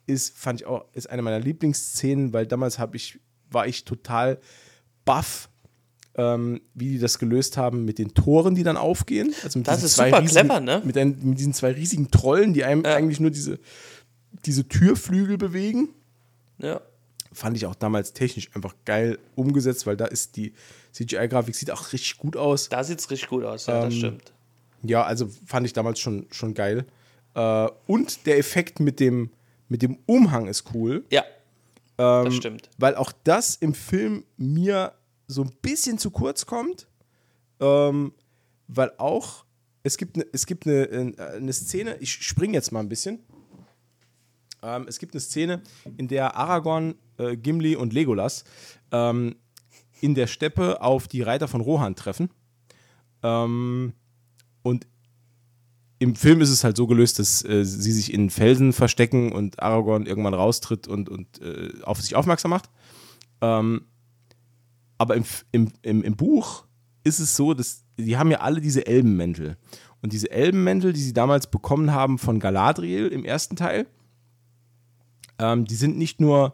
ist, fand ich auch, ist eine meiner Lieblingsszenen, weil damals habe ich, war ich total baff, ähm, wie die das gelöst haben mit den Toren, die dann aufgehen. Also mit Das ist super riesigen, clever, ne? Mit, ein, mit diesen zwei riesigen Trollen, die einem Ja. eigentlich nur diese, diese Türflügel bewegen Ja. fand ich auch damals technisch einfach geil umgesetzt, weil da ist die CGI-Grafik sieht auch richtig gut aus. Da sieht es richtig gut aus, ja, Ähm, das stimmt. Ja, also fand ich damals schon, schon geil. Äh, und der Effekt mit dem, mit dem Umhang ist cool, Ja. ähm, das stimmt. weil auch das im Film mir so ein bisschen zu kurz kommt, ähm, weil auch es gibt, ne, es gibt eine, eine Szene, ich springe jetzt mal ein bisschen. Ähm, es gibt eine Szene, in der Aragorn, äh, Gimli und Legolas ähm, in der Steppe auf die Reiter von Rohan treffen. Ähm, und im Film ist es halt so gelöst, dass äh, sie sich in Felsen verstecken und Aragorn irgendwann raustritt und, und äh, auf sich aufmerksam macht. Ähm, aber im, im, im, im Buch ist es so, dass die haben ja alle diese Elbenmäntel. Und diese Elbenmäntel, die sie damals bekommen haben von Galadriel im ersten Teil, ähm, die sind nicht nur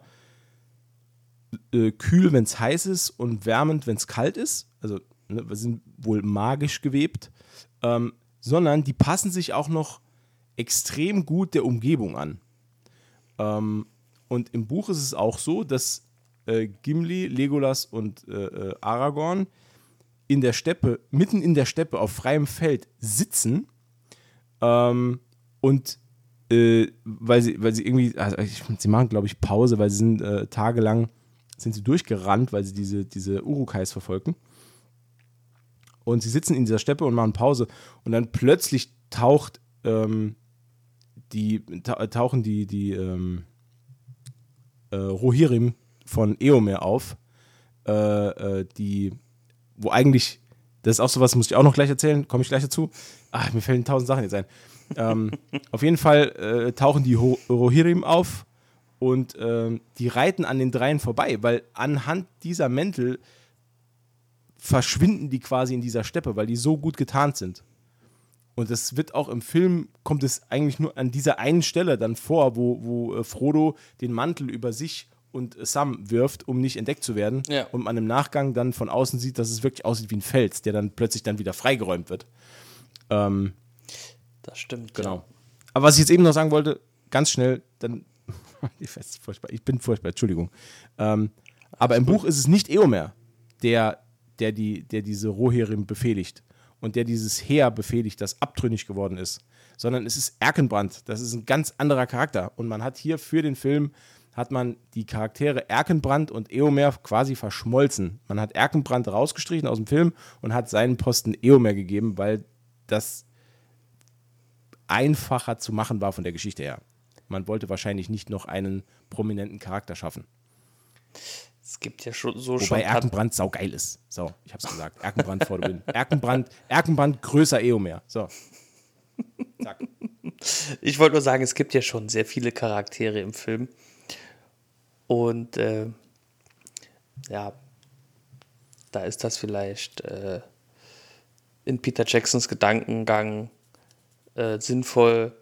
äh, kühl, wenn es heiß ist und wärmend, wenn es kalt ist. Also ne, sind wohl magisch gewebt. Ähm, sondern die passen sich auch noch extrem gut der Umgebung an. Ähm, und im Buch ist es auch so, dass äh, Gimli, Legolas und äh, äh, Aragorn in der Steppe, mitten in der Steppe auf freiem Feld sitzen ähm, und äh, weil, sie, weil sie irgendwie, also ich, sie machen glaube ich Pause, weil sie sind äh, tagelang sind sie durchgerannt, weil sie diese, diese Urukais verfolgen und sie sitzen in dieser Steppe und machen Pause und dann plötzlich taucht ähm, die tauchen die die ähm, äh, Rohirrim von Eomer auf, äh, äh, die wo eigentlich das ist auch sowas, muss ich auch noch gleich erzählen, komme ich gleich dazu. Ach, mir fällen tausend Sachen jetzt ein. Ähm, auf jeden Fall äh, tauchen die Ho Rohirrim auf und ähm, die reiten an den dreien vorbei, weil anhand dieser Mäntel verschwinden die quasi in dieser Steppe, weil die so gut getarnt sind. Und das wird auch im Film, kommt es eigentlich nur an dieser einen Stelle dann vor, wo, wo äh, Frodo den Mantel über sich und äh, Sam wirft, um nicht entdeckt zu werden. Ja. Und man im Nachgang dann von außen sieht, dass es wirklich aussieht wie ein Fels, der dann plötzlich dann wieder freigeräumt wird. Ähm, das stimmt. Genau. Ja. Aber was ich jetzt eben noch sagen wollte, ganz schnell, dann. ich, furchtbar, ich bin furchtbar, Entschuldigung. Ähm, aber im Buch ist es nicht Eomer, der der, die, der diese Rohirrim befehligt und der dieses Heer befehligt, das abtrünnig geworden ist, sondern es ist Erkenbrand. Das ist ein ganz anderer Charakter. Und man hat hier für den Film hat man die Charaktere Erkenbrand und Eomer quasi verschmolzen. Man hat Erkenbrand rausgestrichen aus dem Film und hat seinen Posten Eomer gegeben, weil das einfacher zu machen war von der Geschichte her. Man wollte wahrscheinlich nicht noch einen prominenten Charakter schaffen. Es gibt ja schon so Wobei schon. Wobei Erkenbrand saugeil ist. So, ich hab's gesagt. Erkenbrand vor der Erkenbrand, Erkenbrand größer Eomer. So. Zack. Ich wollte nur sagen, es gibt ja schon sehr viele Charaktere im Film. Und äh, ja, da ist das vielleicht äh, in Peter Jacksons Gedankengang äh, sinnvoll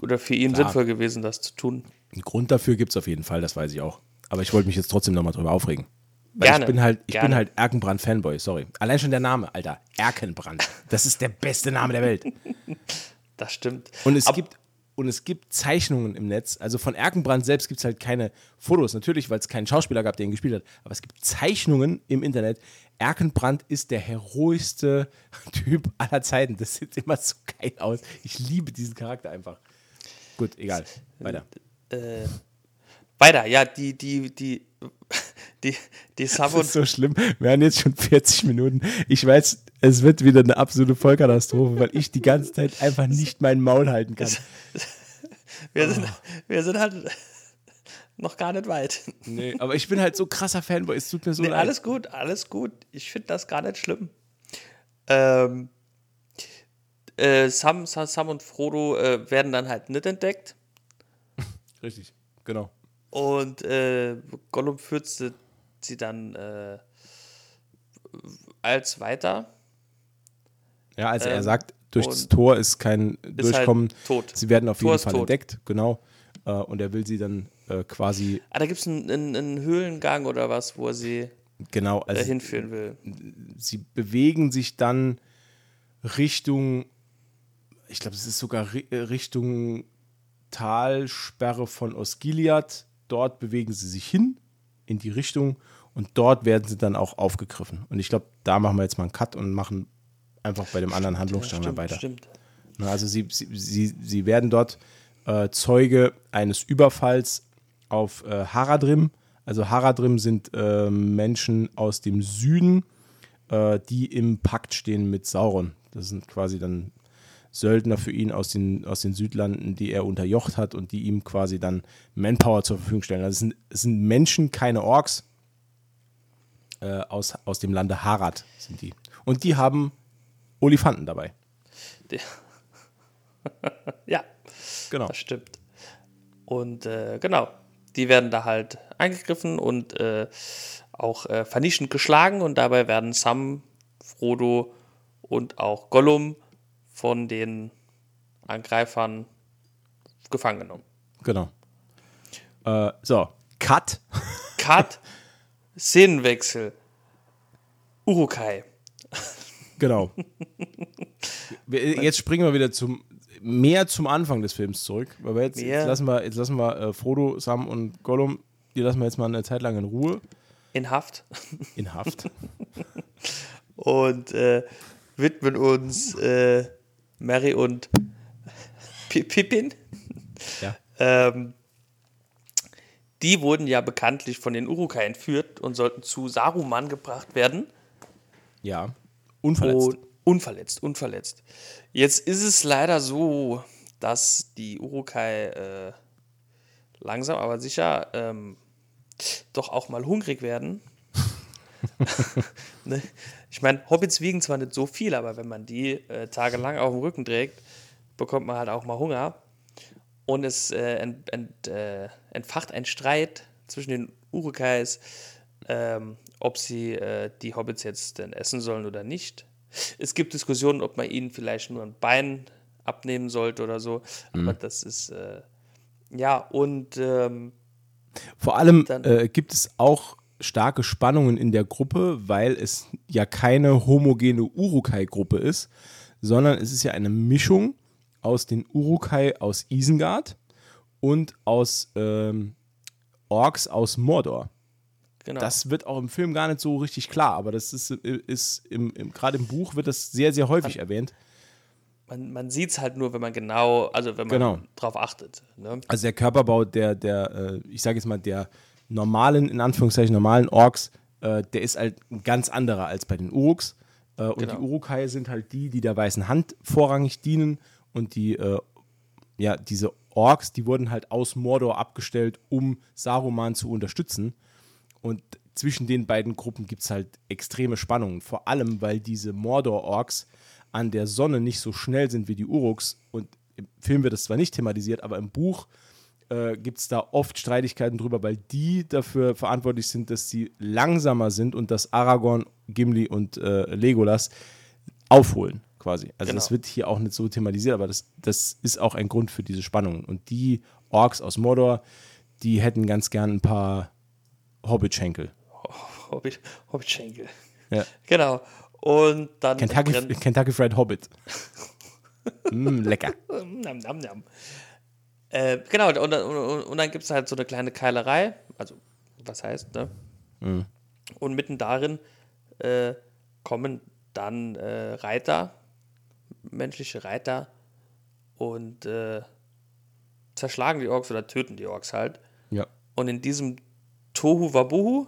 oder für ihn Klar. sinnvoll gewesen, das zu tun. Einen Grund dafür gibt es auf jeden Fall, das weiß ich auch. Aber ich wollte mich jetzt trotzdem nochmal drüber aufregen. Weil gerne, ich bin halt, ich bin halt Erkenbrand-Fanboy, sorry. Allein schon der Name, Alter. Erkenbrand. Das ist der beste Name der Welt. Das stimmt. Und es Ab gibt und es gibt Zeichnungen im Netz. Also von Erkenbrand selbst gibt es halt keine Fotos, natürlich, weil es keinen Schauspieler gab, der ihn gespielt hat. Aber es gibt Zeichnungen im Internet. Erkenbrand ist der heroischste Typ aller Zeiten. Das sieht immer so geil aus. Ich liebe diesen Charakter einfach. Gut, egal. Weiter. Äh, weiter, ja, die, die, die, die, die Sub Das ist so schlimm. Wir haben jetzt schon 40 Minuten. Ich weiß, es wird wieder eine absolute Vollkatastrophe, weil ich die ganze Zeit einfach nicht meinen Maul halten kann. Wir, oh. sind, wir sind halt noch gar nicht weit. Nee, aber ich bin halt so krasser Fanboy, es tut mir so nee, leid. Alles gut, alles gut. Ich finde das gar nicht schlimm. Ähm, äh, Sam, Sam und Frodo äh, werden dann halt nicht entdeckt. Richtig, genau. Und äh, Gollum führt sie, sie dann äh, als weiter. Ja, also ähm, er sagt, durchs Tor ist kein ist halt Durchkommen. Halt tot. Sie werden auf Tor jeden Fall tot. entdeckt, genau. Äh, und er will sie dann äh, quasi. Ah, da gibt es einen, einen, einen, Höhlengang oder was, wo er sie genau, also hinführen will. Sie bewegen sich dann Richtung, ich glaube, es ist sogar Richtung Talsperre von Osgiliath dort bewegen sie sich hin in die Richtung und dort werden sie dann auch aufgegriffen. Und ich glaube, da machen wir jetzt mal einen Cut und machen einfach bei dem anderen Handlungsstrang ja, weiter. Stimmt. Also sie, sie, sie, sie werden dort äh, Zeuge eines Überfalls auf äh, Haradrim. Also Haradrim sind äh, Menschen aus dem Süden äh, die im Pakt stehen mit Sauron. Das sind quasi dann Söldner für ihn aus den, aus den Südlanden, die er unterjocht hat und die ihm quasi dann Manpower zur Verfügung stellen. Also es sind, es sind Menschen, keine Orks. Äh, aus, aus dem Lande Harad sind die. Und die haben Olifanten dabei. Ja, Genau. das stimmt. Und äh, genau, die werden da halt angegriffen und äh, auch äh, vernichtend geschlagen und dabei werden Sam, Frodo und auch Gollum von den Angreifern gefangen genommen. Genau. Äh, so, Cut. Cut, Szenenwechsel, Urukai. Genau. Wir- jetzt springen wir wieder zum mehr zum Anfang des Films zurück. Aber jetzt, Mehr. jetzt lassen wir, jetzt lassen wir äh, Frodo, Sam und Gollum, die lassen wir jetzt mal eine Zeit lang in Ruhe, in Haft in Haft. und äh, widmen uns äh, Mary und Pi- Pippin. ja. Ähm, die wurden ja bekanntlich von den Urukai entführt und sollten zu Saruman gebracht werden. ja. Unverletzt. Und unverletzt, unverletzt. Jetzt ist es leider so, dass die Urukai äh, langsam aber sicher ähm, doch auch mal hungrig werden. ne? Ich meine, Hobbits wiegen zwar nicht so viel, aber wenn man die äh, tagelang auf dem Rücken trägt, bekommt man halt auch mal Hunger. Und es äh, ent, ent, äh, entfacht ein Streit zwischen den Urukais, ähm, ob sie äh, die Hobbits jetzt denn essen sollen oder nicht. Es gibt Diskussionen, ob man ihnen vielleicht nur ein Bein abnehmen sollte oder so. Aber das ist, äh, ja, und ähm, Vor allem Dann- äh, gibt es auch starke Spannungen in der Gruppe, weil es ja keine homogene Urukai-Gruppe ist, sondern es ist ja eine Mischung aus den Urukai aus Isengard und aus ähm, Orks aus Mordor. Genau. Das wird auch im Film gar nicht so richtig klar, aber das ist, ist im, im, gerade im Buch wird das sehr, sehr häufig erwähnt. man man sieht es halt nur, wenn man genau, also wenn man Genau. drauf achtet. Ne? Also der Körperbau der, der äh, ich sage jetzt mal, der normalen, in Anführungszeichen normalen Orks, äh, der ist halt ein ganz anderer als bei den Uruks. Äh, und Genau. die Urukai sind halt die, die der weißen Hand vorrangig dienen und die, ja, diese Orks, die wurden halt aus Mordor abgestellt, um Saruman zu unterstützen. Und zwischen den beiden Gruppen gibt es halt extreme Spannungen. Vor allem, weil diese Mordor-Orks an der Sonne nicht so schnell sind wie die Uruks. Und im Film wird das zwar nicht thematisiert, aber im Buch äh, gibt es da oft Streitigkeiten drüber, weil die dafür verantwortlich sind, dass sie langsamer sind und dass Aragorn, Gimli und äh, Legolas aufholen, quasi. Also Genau. das wird hier auch nicht so thematisiert, aber das, das ist auch ein Grund für diese Spannungen. Und die Orks aus Mordor, die hätten ganz gern ein paar Hobbit-Schenkel. Hobbit, Hobbitschenkel. Ja. Genau. Und dann Kentucky, brennt- Kentucky Fried Hobbit. mm, lecker. Nam, nam, nam. Äh, genau, und, und, und, dann gibt es halt so eine kleine Keilerei, also was heißt, ne? Und mitten darin äh, kommen dann äh, Reiter, menschliche Reiter, und äh, zerschlagen die Orks oder töten die Orks halt. Ja. Und in diesem Tohu Wabuhu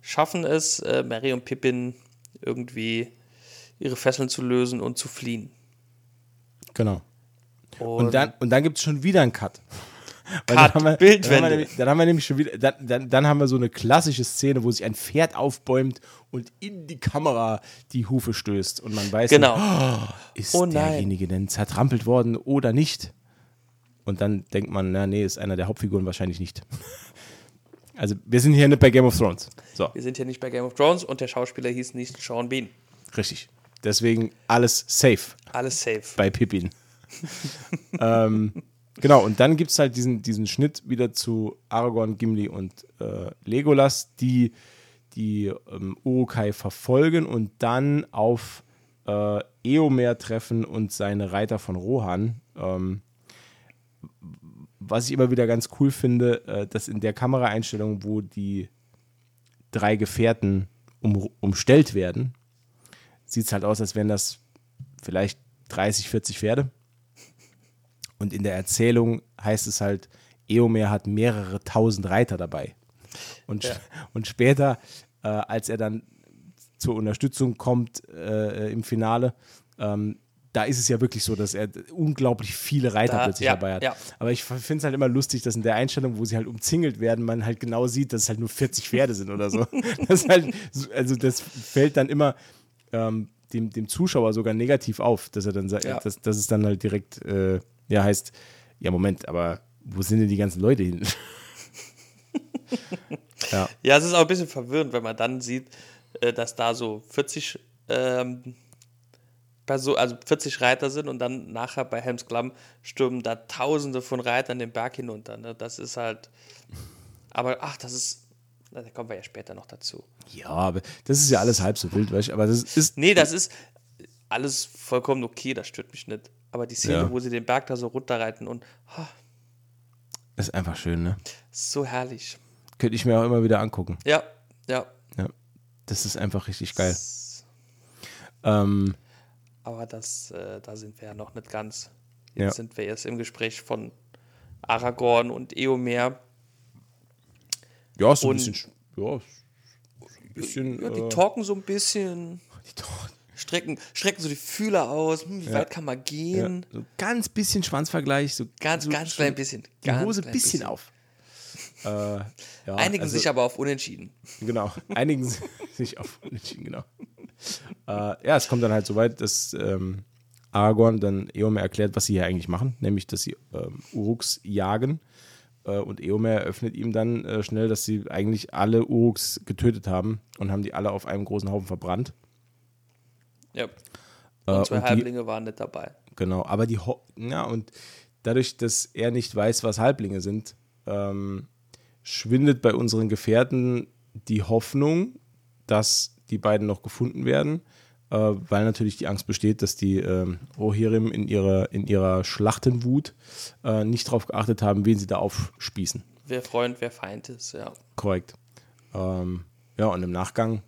schaffen es äh, Mary und Pippin irgendwie ihre Fesseln zu lösen und zu fliehen. Genau. Und, Und dann, und dann gibt es schon wieder einen Cut. Cut, dann haben wir, Bildwende. Dann haben, wir nämlich, dann haben wir nämlich schon wieder, dann, dann, dann haben wir so eine klassische Szene, wo sich ein Pferd aufbäumt und in die Kamera die Hufe stößt. Und man weiß Genau. nicht, ist Oh derjenige denn zertrampelt worden oder nicht? Und dann denkt man, na nee, ist einer der Hauptfiguren wahrscheinlich nicht. Also wir sind hier nicht bei Game of Thrones. So, Wir sind hier nicht bei Game of Thrones und der Schauspieler hieß nicht Sean Bean. richtig. Deswegen alles safe. Alles safe. bei Pippin. ähm, genau, und dann gibt es halt diesen, diesen Schnitt wieder zu Aragorn, Gimli und äh, Legolas, die die ähm, Urukai verfolgen und dann auf äh, Eomer treffen und seine Reiter von Rohan. Ähm, was ich immer wieder ganz cool finde, äh, dass in der Kameraeinstellung, wo die drei Gefährten um, umstellt werden, sieht es halt aus, als wären das vielleicht 30, 40 Pferde. Und in der Erzählung heißt es halt, Eomer hat mehrere tausend Reiter dabei. Und, Ja. und später, äh, als er dann zur Unterstützung kommt äh, im Finale. Ähm, da ist es ja wirklich so, dass er unglaublich viele Reiter Da- plötzlich ja, dabei hat. ja. Aber ich finde es halt immer lustig, dass in der Einstellung, wo sie halt umzingelt werden, man halt genau sieht, dass es halt nur 40 Pferde sind oder so. Das halt, so- also das fällt dann immer ähm, dem, dem Zuschauer sogar negativ auf, dass er dann sagt, Ja. dass, dass es dann halt direkt, äh, ja, heißt, ja, Moment, aber wo sind denn die ganzen Leute hin? ja, Ja, es ist auch ein bisschen verwirrend, wenn man dann sieht, äh, dass da so 40 ähm, Perso also 40 Reiter sind und dann nachher bei Helms Klamm stürmen da tausende von Reitern den Berg hinunter. Ne? Das ist halt. Aber ach, das ist. Da kommen wir ja später noch dazu. ja, aber das ist ja alles halb so wild, weißt du, aber das ist, Nee, das ist alles vollkommen okay, das stört mich nicht. Aber die Szene, Ja. wo sie den Berg da so runterreiten und ah, ist einfach schön, ne? so herrlich. Könnte ich mir auch immer wieder angucken. Ja, ja. Ja, das ist einfach richtig geil. Ähm, Aber das, äh, da sind wir ja noch nicht ganz. Ja. Jetzt sind wir erst im Gespräch von Aragorn und Eomer. ja, so ein Und- bisschen, sch- ja, ein bisschen, Ja, die äh, talken so ein bisschen, die talken. strecken, strecken so die Fühler aus. Hm, wie weit kann man Ja, gehen? so ganz bisschen Schwanzvergleich, so Ganz, so, ganz klein bisschen. Die Ganz Hose klein bisschen, auf. Äh, ja, Einigen also- sich aber auf Unentschieden. Genau, einigen sich auf Unentschieden, genau. Äh, ja, es kommt dann halt so weit, dass ähm, Aragorn dann Eomer erklärt, was sie hier eigentlich machen, nämlich, dass sie ähm, Uruks jagen. Äh, und Eomer eröffnet ihm dann äh, schnell, dass sie eigentlich alle Uruks getötet haben und haben die alle auf einem großen Haufen verbrannt. Ja. Äh, Und zwei und die- Halblinge waren nicht dabei. Genau, aber die, Ho ja, und dadurch, dass er nicht weiß, was Halblinge sind, ähm, schwindet bei unseren Gefährten die Hoffnung, dass die beiden noch gefunden werden, äh, weil natürlich die Angst besteht, dass die ähm, Rohirrim in ihrer, in ihrer Schlachtenwut äh, nicht darauf geachtet haben, wen sie da aufspießen. Wer Freund, wer Feind ist, ja. Korrekt. Ähm, ja, und im Nachgang,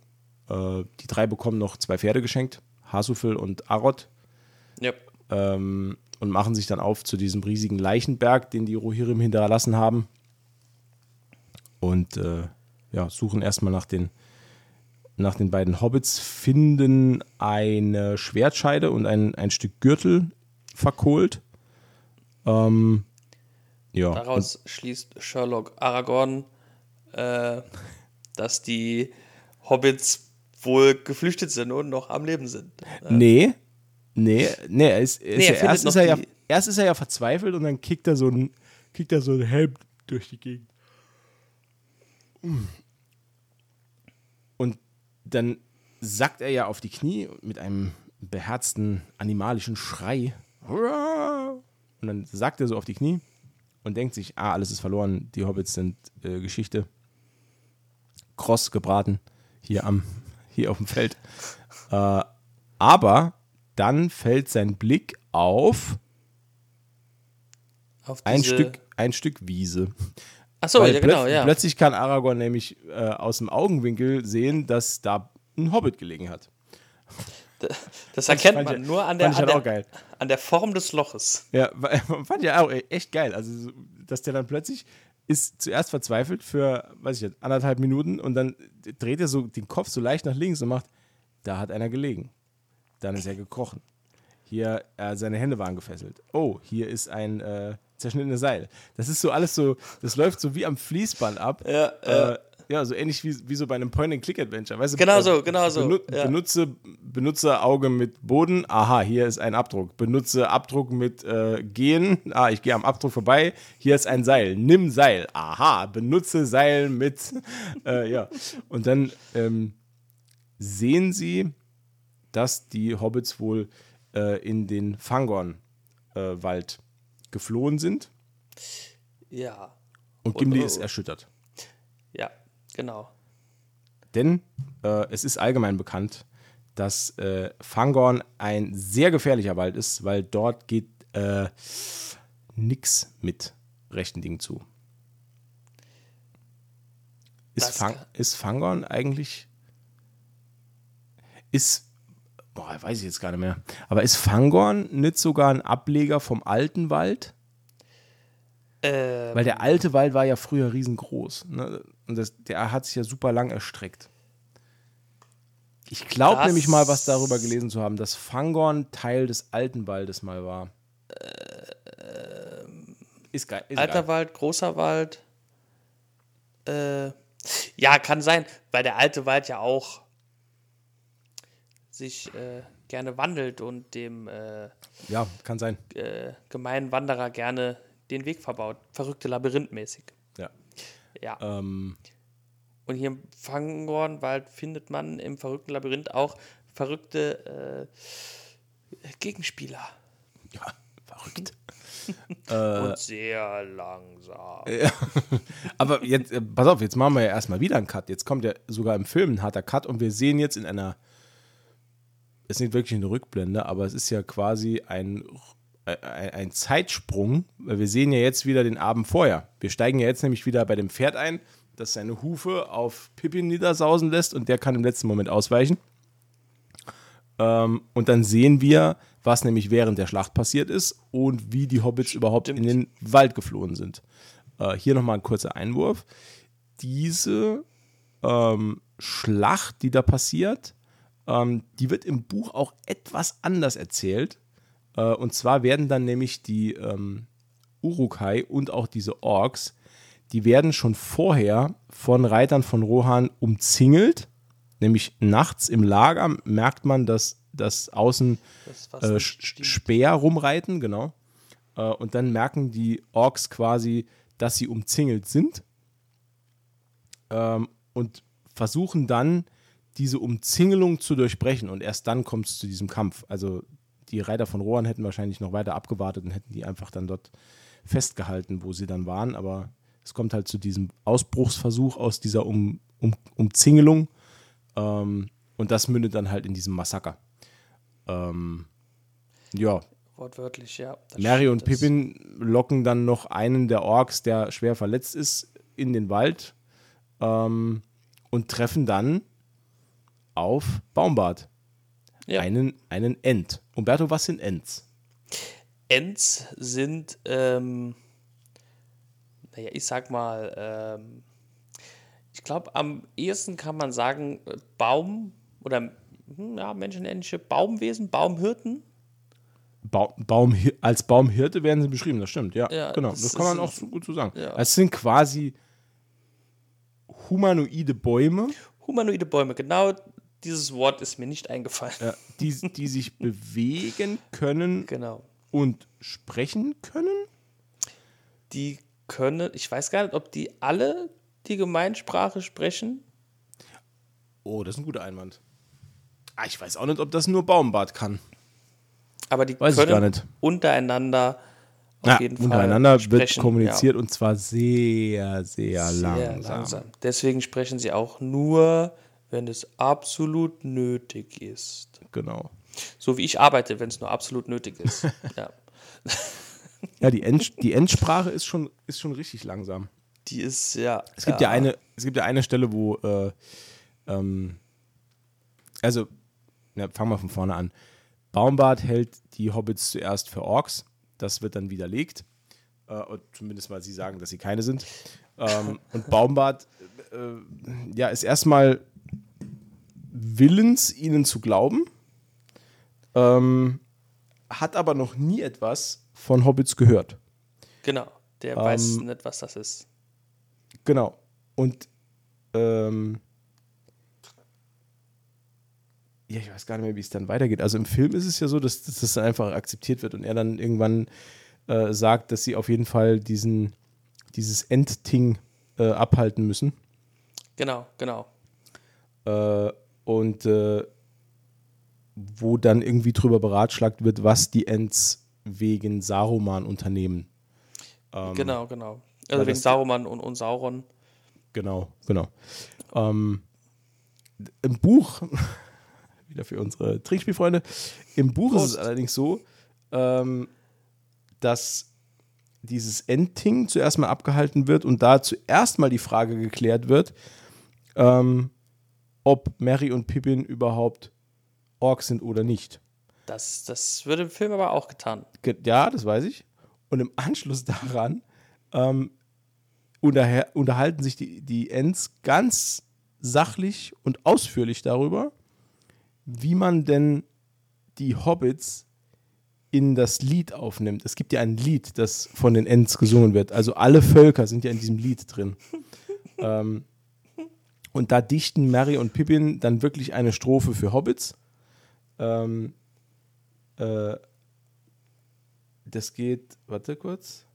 äh, die drei bekommen noch zwei Pferde geschenkt, Hasufel und Arot. Ja. ähm, und machen sich dann auf zu diesem riesigen Leichenberg, den die Rohirrim hinterlassen haben. Und äh, ja, suchen erstmal nach den, nach den beiden Hobbits, finden eine Schwertscheide und ein, ein Stück Gürtel verkohlt. Ähm, ja, und, Daraus schließt Sherlock Aragorn, äh, dass die Hobbits wohl geflüchtet sind und noch am Leben sind. nee, nee, nee, er ist, er ist Nee, er ja, erst, ist er ja, erst ist er ja verzweifelt und dann kickt er so einen, kickt er so einen Helm durch die Gegend. Und dann sackt er ja auf die Knie mit einem beherzten animalischen Schrei. Und dann sackt er so auf die Knie und denkt sich, ah, alles ist verloren, die Hobbits sind äh, Geschichte. Kross gebraten hier am hier auf dem Feld. Äh, aber dann fällt sein Blick auf Auf ein Stück, ein Stück Wiese. Achso, ja, genau, ja. Plötzlich kann Aragorn nämlich äh, aus dem Augenwinkel sehen, dass da ein Hobbit gelegen hat. Das erkennt fand man ich- nur an der, an, halt der, an der Form des Loches. Ja, fand ich auch echt geil. Also, so, dass der dann plötzlich ist zuerst verzweifelt für, weiß ich nicht, anderthalb Minuten und dann dreht er so den Kopf so leicht nach links und macht, da hat einer gelegen. Dann ist er gekrochen. Hier, äh, seine Hände waren gefesselt. Oh, hier ist ein äh, zerschnittenes Seil. Das ist so alles so, das läuft so wie am Fließband ab. Ja, Äh, ja, so ähnlich wie, wie so bei einem Point-and-Click-Adventure. Weißt du, Genau äh, so, genau so, Benu ja. benutze, benutze Auge mit Boden. Aha, hier ist ein Abdruck. Benutze Abdruck mit äh, Gehen. Ah, ich gehe am Abdruck vorbei. Hier ist ein Seil. Nimm Seil. Aha, benutze Seil mit. Äh, ja. Und dann ähm, sehen sie, dass die Hobbits wohl äh, in den Fangorn-Wald geflohen sind. Ja, Und Gimli ist erschüttert. ja, genau. Denn äh, es ist allgemein bekannt, dass äh, Fangorn ein sehr gefährlicher Wald ist, weil dort geht äh, nix mit rechten Dingen zu. Ist, Fang, ist Fangorn eigentlich. Ist. Boah, weiß ich jetzt gar nicht mehr. Aber ist Fangorn nicht sogar ein Ableger vom alten Wald? Ähm, Weil der alte Wald war ja früher riesengroß. Ne? Und das, der hat sich ja super lang erstreckt. Ich glaube nämlich mal, was darüber gelesen zu haben, dass Fangorn Teil des alten Waldes mal war. ist geil. Ist Alter egal. Wald, großer Wald. Äh, ja, kann sein, weil der alte Wald ja auch sich äh, gerne wandelt und dem äh, Ja, kann sein. äh, gemeinen Wanderer gerne den Weg verbaut. Verrückte Labyrinthmäßig. Ja. Ja. Ähm, Und hier im Fangornwald findet man im verrückten Labyrinth auch verrückte äh, Gegenspieler. ja, verrückt. Und sehr langsam. Ja. Aber jetzt, äh, pass auf, jetzt machen wir ja erstmal wieder einen Cut. Jetzt kommt ja sogar im Film ein harter Cut und wir sehen jetzt in einer, ist nicht wirklich eine Rückblende, aber es ist ja quasi ein, ein, ein Zeitsprung, weil wir sehen ja jetzt wieder den Abend vorher. Wir steigen ja jetzt nämlich wieder bei dem Pferd ein, das seine Hufe auf Pippin niedersausen lässt und der kann im letzten Moment ausweichen. Ähm, und dann sehen wir, was nämlich während der Schlacht passiert ist und wie die Hobbits überhaupt in den Wald geflohen sind. Äh, hier nochmal ein kurzer Einwurf. Diese ähm, Schlacht, die da passiert, ähm, die wird im Buch auch etwas anders erzählt. Äh, und zwar werden dann nämlich die ähm, Urukai und auch diese Orks, die werden schon vorher von Reitern von Rohan umzingelt. Nämlich nachts im Lager merkt man, dass, dass außen Das, äh. Speer rumreiten, genau. Äh, und dann merken die Orks quasi, dass sie umzingelt sind. Ähm, und versuchen dann, diese Umzingelung zu durchbrechen. Und erst dann kommt es zu diesem Kampf. Also die Reiter von Rohan hätten wahrscheinlich noch weiter abgewartet und hätten die einfach dann dort festgehalten, wo sie dann waren. Aber es kommt halt zu diesem Ausbruchsversuch aus dieser um, um, Umzingelung. Ähm, und das mündet dann halt in diesem Massaker. Ähm, ja, Wortwörtlich, ja. Mary und Pippin locken dann noch einen der Orks, der schwer verletzt ist, in den Wald ähm, und treffen dann auf Baumbart. Ja. Einen, einen Ent. Umberto, was sind Ents? Ents sind, ähm, naja, ich sag mal, ähm, ich glaube, am ehesten kann man sagen, äh, Baum oder hm, ja, menschenähnliche Baumwesen, Baumhirten. Ba Baum, als Baumhirte werden sie beschrieben, das stimmt, ja. Ja, genau, das das, kann man auch so gut so sagen. Ja. Es sind quasi humanoide Bäume, Humanoide Bäume, genau dieses Wort ist mir nicht eingefallen. äh, die, die sich bewegen können Genau. und sprechen können. Die können, ich weiß gar nicht, ob die alle die Gemeinsprache sprechen. Oh, das ist ein guter Einwand. Ah, ich weiß auch nicht, ob das nur Baumbart kann. Aber die Weiß können untereinander auf Ja, jeden Fall untereinander wird sprechen, kommuniziert und zwar sehr, sehr, ja. Sehr langsam. langsam. Deswegen sprechen sie auch nur, wenn es absolut nötig ist. Genau. So wie ich arbeite, wenn es nur absolut nötig ist. ja. Ja, die, End, die Endsprache ist schon, ist schon richtig langsam. Die ist ja. Es gibt ja, eine, es gibt ja eine Stelle, wo, äh, ähm, also, na, fangen wir von vorne an. Baumbart hält die Hobbits zuerst für Orks. Das wird dann widerlegt. Äh, zumindest weil sie sagen, dass sie keine sind. Ähm, und Baumbart äh, ja, ist erstmal willens, ihnen zu glauben. Ähm, hat aber noch nie etwas von Hobbits gehört. Genau. Der Ähm, weiß nicht, was das ist. Genau. Und ähm, ja, ich weiß gar nicht mehr, wie es dann weitergeht. Also im Film ist es ja so, dass, dass das einfach akzeptiert wird und er dann irgendwann äh, sagt, dass sie auf jeden Fall diesen, dieses Endting äh, abhalten müssen. Genau, genau. Äh, und äh, wo dann irgendwie drüber beratschlagt wird, was die Ents wegen Saruman unternehmen. genau, genau. Ähm, weil Also wegen Saruman und, und Sauron. Genau, genau. Ähm, Im Buch, wieder für unsere Trickspielfreunde, im Buch ist es allerdings so, ähm, dass dieses Endting zuerst mal abgehalten wird und da zuerst mal die Frage geklärt wird, ähm, ob Mary und Pippin überhaupt Orks sind oder nicht. Das, das wird im Film aber auch getan. Ge- Ja, das weiß ich. Und im Anschluss daran ähm, unterhalten sich die, die Ents ganz sachlich und ausführlich darüber, wie man denn die Hobbits in das Lied aufnimmt. Es gibt ja ein Lied, das von den Ents gesungen wird. Also alle Völker sind ja in diesem Lied drin. ähm, und da dichten Mary und Pippin dann wirklich eine Strophe für Hobbits. Ähm, äh, das geht, warte kurz.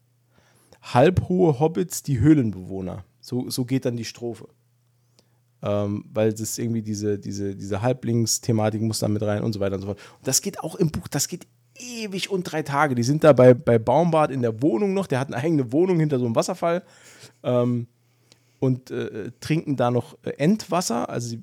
Halbhohe Hobbits, die Höhlenbewohner. So, so geht dann die Strophe. Ähm, weil das irgendwie diese, diese, diese Halblingsthematik muss dann mit rein und so weiter und so fort. Und das geht auch im Buch, das geht ewig und drei Tage. Die sind da bei, bei Baumbart in der Wohnung noch, der hat eine eigene Wohnung hinter so einem Wasserfall ähm, und äh, trinken da noch äh, Endwasser. Also sie,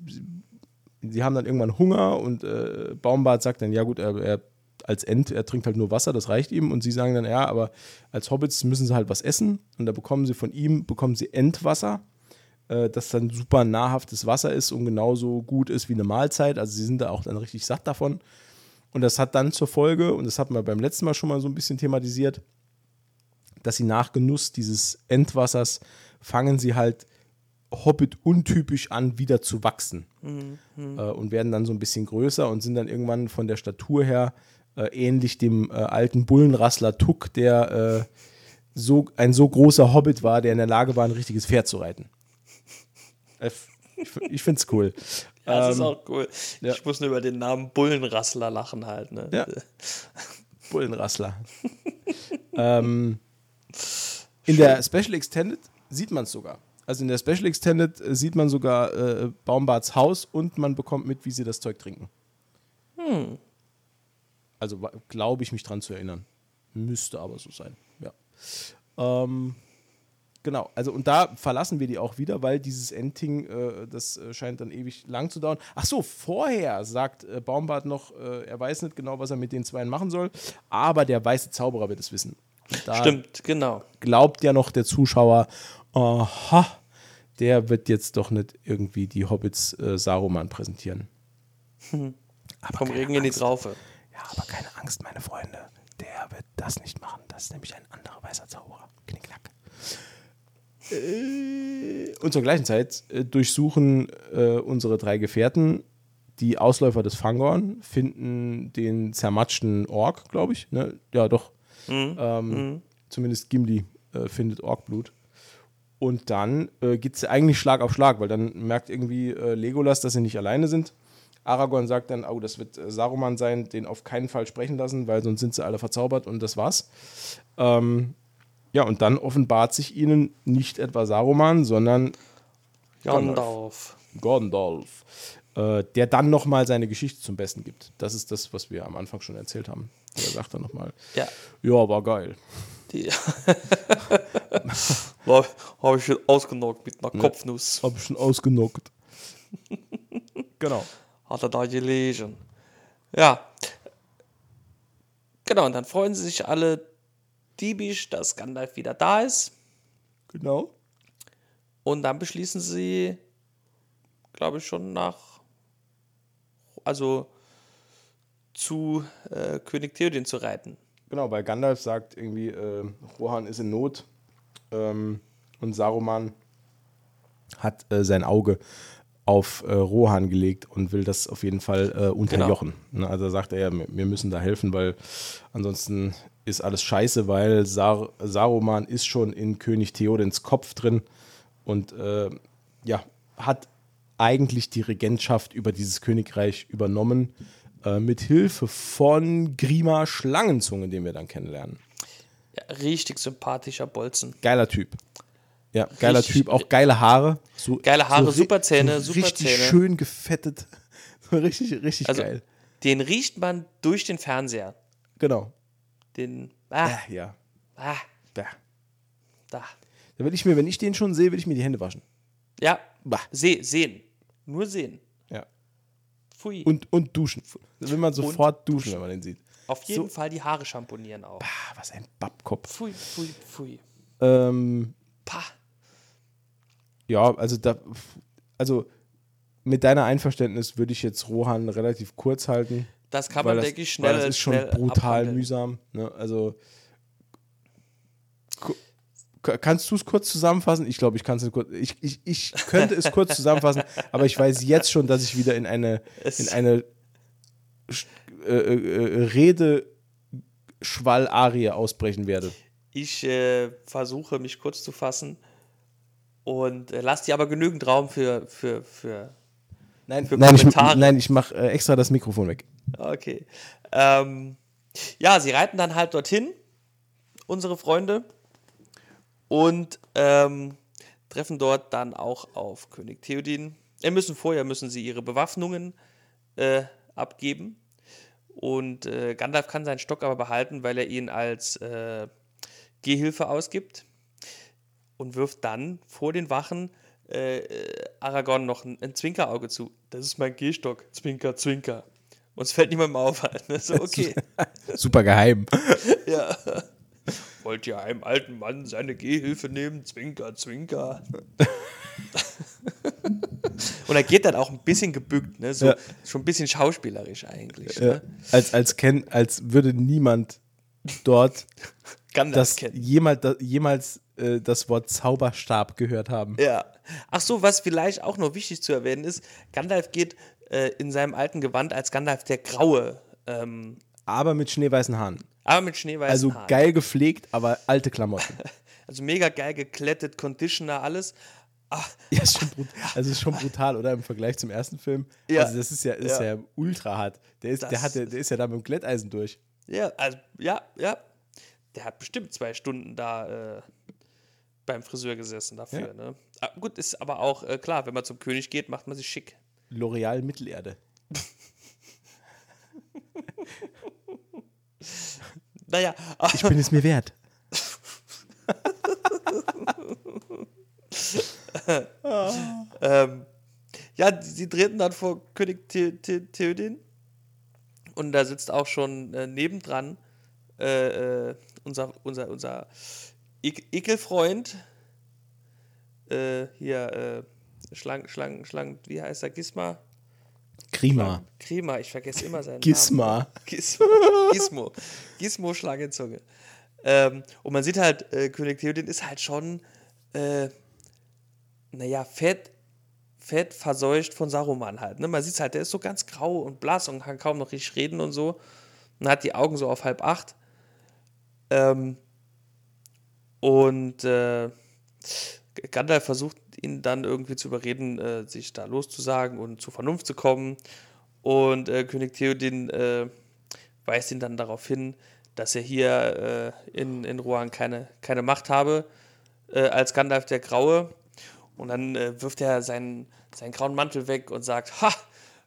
sie, haben dann irgendwann Hunger und äh, Baumbart sagt dann, ja gut, er, er als Ent, er trinkt halt nur Wasser, das reicht ihm. Und sie sagen dann, ja, aber als Hobbits müssen sie halt was essen. Und da bekommen sie von ihm, bekommen sie Entwasser, äh, das dann super nahrhaftes Wasser ist und genauso gut ist wie eine Mahlzeit. Also sie sind da auch dann richtig satt davon. Und das hat dann zur Folge, und das hatten wir beim letzten Mal schon mal so ein bisschen thematisiert, dass sie nach Genuss dieses Entwassers fangen sie halt Hobbit untypisch an, wieder zu wachsen. Mhm. Äh, und werden dann so ein bisschen größer und sind dann irgendwann von der Statur her äh, ähnlich dem äh, alten Bullenrassler Tuck, der äh, so, ein so großer Hobbit war, der in der Lage war, ein richtiges Pferd zu reiten. Äh, ich, ich finde es cool. Ja, das ähm, ist auch cool. Ja. Ich muss nur über den Namen Bullenrassler lachen halt. Ne? Ja. Bullenrassler. ähm, in der Special Extended sieht man es sogar. Also in der Special Extended äh, sieht man sogar äh, Baumbarts Haus und man bekommt mit, wie sie das Zeug trinken. Hm. Also glaube ich mich dran zu erinnern. Müsste aber so sein. Ja. Ähm, genau, also und da verlassen wir die auch wieder, weil dieses Ending, äh, das äh, scheint dann ewig lang zu dauern. Ach so, vorher sagt äh, Baumbart noch, äh, er weiß nicht genau, was er mit den Zweien machen soll, aber der weiße Zauberer wird es wissen. Stimmt, genau. Glaubt ja noch der Zuschauer, aha, der wird jetzt doch nicht irgendwie die Hobbits äh, Saruman präsentieren. Hm. Vom Regen in die Traufe. Ja, aber keine Angst, meine Freunde. Der wird das nicht machen. Das ist nämlich ein anderer weißer Zauberer. Knickknack. Äh, und zur gleichen Zeit äh, durchsuchen äh, unsere drei Gefährten die Ausläufer des Fangorn, finden den zermatschten Ork, glaube ich. Ne? Ja, doch. Mhm. Ähm, mhm. Zumindest Gimli äh, findet Orkblut. Und dann äh, geht es eigentlich Schlag auf Schlag, weil dann merkt irgendwie äh, Legolas, dass sie nicht alleine sind Aragorn sagt dann, oh, das wird äh, Saruman sein, den auf keinen Fall sprechen lassen, weil sonst sind sie alle verzaubert und das war's. Ähm, ja, und dann offenbart sich ihnen nicht etwa Saruman, sondern Gandalf. Gandalf. Äh, der dann nochmal seine Geschichte zum Besten gibt. Das ist das, was wir am Anfang schon erzählt haben. Der sagt dann nochmal, ja. ja, war geil. Habe ich schon ausgenockt mit einer Kopfnuss. Habe ich schon ausgenockt. genau hat er da gelesen. Ja. Genau, und dann freuen sie sich alle diebisch, dass Gandalf wieder da ist. Genau. Und dann beschließen sie, glaube ich, schon nach, also zu äh, König Theoden zu reiten. Genau, weil Gandalf sagt irgendwie, äh, Rohan ist in Not ähm, und Saruman hat äh, sein Auge auf äh, Rohan gelegt und will das auf jeden Fall äh, unterjochen. Genau. Ne, also sagt er, ja, wir müssen da helfen, weil ansonsten ist alles scheiße, weil Sar Saruman ist schon in König Theodens Kopf drin und äh, ja, hat eigentlich die Regentschaft über dieses Königreich übernommen, äh, mit Hilfe von Grima Schlangenzunge, den wir dann kennenlernen. Ja, richtig sympathischer Bolzen. Geiler Typ. Ja, geiler richtig, Typ, auch geile Haare. So, geile Haare, so super Zähne, so super richtig Zähne. schön gefettet. richtig, richtig also, geil. Den riecht man durch den Fernseher. Genau. Den. Ah. Ja, ja. Ah. Da. Da. Da will ich mir, wenn ich den schon sehe, will ich mir die Hände waschen. Ja. Bah. Se sehen. Nur sehen. Pfui. Und, und duschen. Da will man sofort duschen, duschen, wenn man den sieht. Auf jeden so. Fall die Haare schamponieren auch. Bah, was ein Babkopf. Pfui, pfui, pfui. Ähm, Pah. Ja, also da, also mit deiner Einverständnis würde ich jetzt Rohan relativ kurz halten. Das kann man, das, denke ich, schnell. Weil das ist schon brutal abhandeln. mühsam. Ne? Also kannst du es kurz zusammenfassen? Ich glaube, ich kann es kurz. Ich, ich, ich könnte es kurz zusammenfassen, aber ich weiß jetzt schon, dass ich wieder in eine, in eine äh, äh, Rede Schwall-Arie ausbrechen werde. Ich äh, versuche mich kurz zu fassen und äh, lasse dir aber genügend Raum für, für, für, Nein, für nein, ich, Kommentare. nein, ich mache äh, extra das Mikrofon weg. Okay. Ähm, ja, sie reiten dann halt dorthin, unsere Freunde, und ähm, treffen dort dann auch auf König Theodin. Äh, müssen vorher müssen sie ihre Bewaffnungen äh, abgeben. Und äh, Gandalf kann seinen Stock aber behalten, weil er ihn als äh, Gehhilfe ausgibt und wirft dann vor den Wachen äh, äh, Aragorn noch ein, ein Zwinkerauge zu. Das ist mein Gehstock. Zwinker, Zwinker. Uns fällt niemandem auf. halt, ne? So, okay. Super geheim. ja. Wollt ihr einem alten Mann seine Gehhilfe nehmen? Zwinker, Zwinker. Und er geht dann auch ein bisschen gebückt, ne? so, Ja. schon ein bisschen schauspielerisch eigentlich. Ja, Ne? als, als, kenn, als würde niemand dort Gandalf das jemals, da, jemals äh, das Wort Zauberstab gehört haben. Ja. Ach so, was vielleicht auch noch wichtig zu erwähnen ist, Gandalf geht äh, in seinem alten Gewand als Gandalf der Graue, ähm, Aber mit schneeweißen Haaren. Aber mit schneeweißen Also Haaren. geil gepflegt, aber alte Klamotten. Also mega geil geklettet, Conditioner, alles. Ach, Ja, ist schon, also ist schon brutal, oder? Im Vergleich zum ersten Film. Ja. Also das ist ja, ist ja. Ja. ultra hart. Der ist, der, hat, der, der ist ja da mit dem Glätteisen durch. ja, also, ja, ja. Der hat bestimmt zwei Stunden da äh, beim Friseur gesessen dafür. Ja. Ne? Ah, gut, ist aber auch äh, klar, wenn man zum König geht, macht man sich schick. L'Oreal Mittelerde. Naja, Ich bin es mir wert. ähm, ja, sie treten dann vor König The The Theoden und da sitzt auch schon äh, nebendran äh, äh, unser, unser, unser Ek Ekelfreund, äh, hier, äh, Schlang, Schlang, Schlang, wie heißt er, Gisma? Grima. Krima, ich vergesse immer seinen Namen. Gisma. Gizmo. Gizmo. Gizmo Schlangenzunge. Ähm, und man sieht halt, äh, König Theoden ist halt schon, äh, naja, fett, fett verseucht von Saruman halt. Ne? Man sieht halt, der ist so ganz grau und blass und kann kaum noch richtig reden und so. Und hat die Augen so auf halb acht. Ähm, und äh, Gandalf versucht ihn dann irgendwie zu überreden, äh, sich da loszusagen und zur Vernunft zu kommen. Und äh, König Theoden äh, weist ihn dann darauf hin, dass er hier äh, in, in Rohan keine, keine Macht habe, äh, als Gandalf der Graue. Und dann äh, wirft er seinen, seinen grauen Mantel weg und sagt, ha,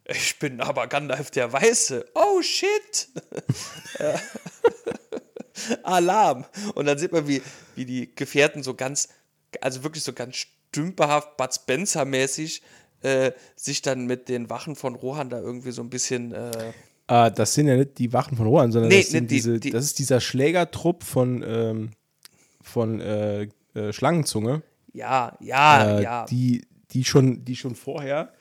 ich bin aber Gandalf der Weiße. Oh shit! Alarm! Und dann sieht man, wie, wie die Gefährten so ganz, also wirklich so ganz stümperhaft, Bud Spencer-mäßig, äh, sich dann mit den Wachen von Rohan da irgendwie so ein bisschen äh, Ah, das sind ja nicht die Wachen von Rohan, sondern Nee, das, sind die- diese, die- das ist dieser Schlägertrupp von, ähm, von äh, äh, Schlangenzunge, Ja, ja, äh, ja. die, die, schon, die schon vorher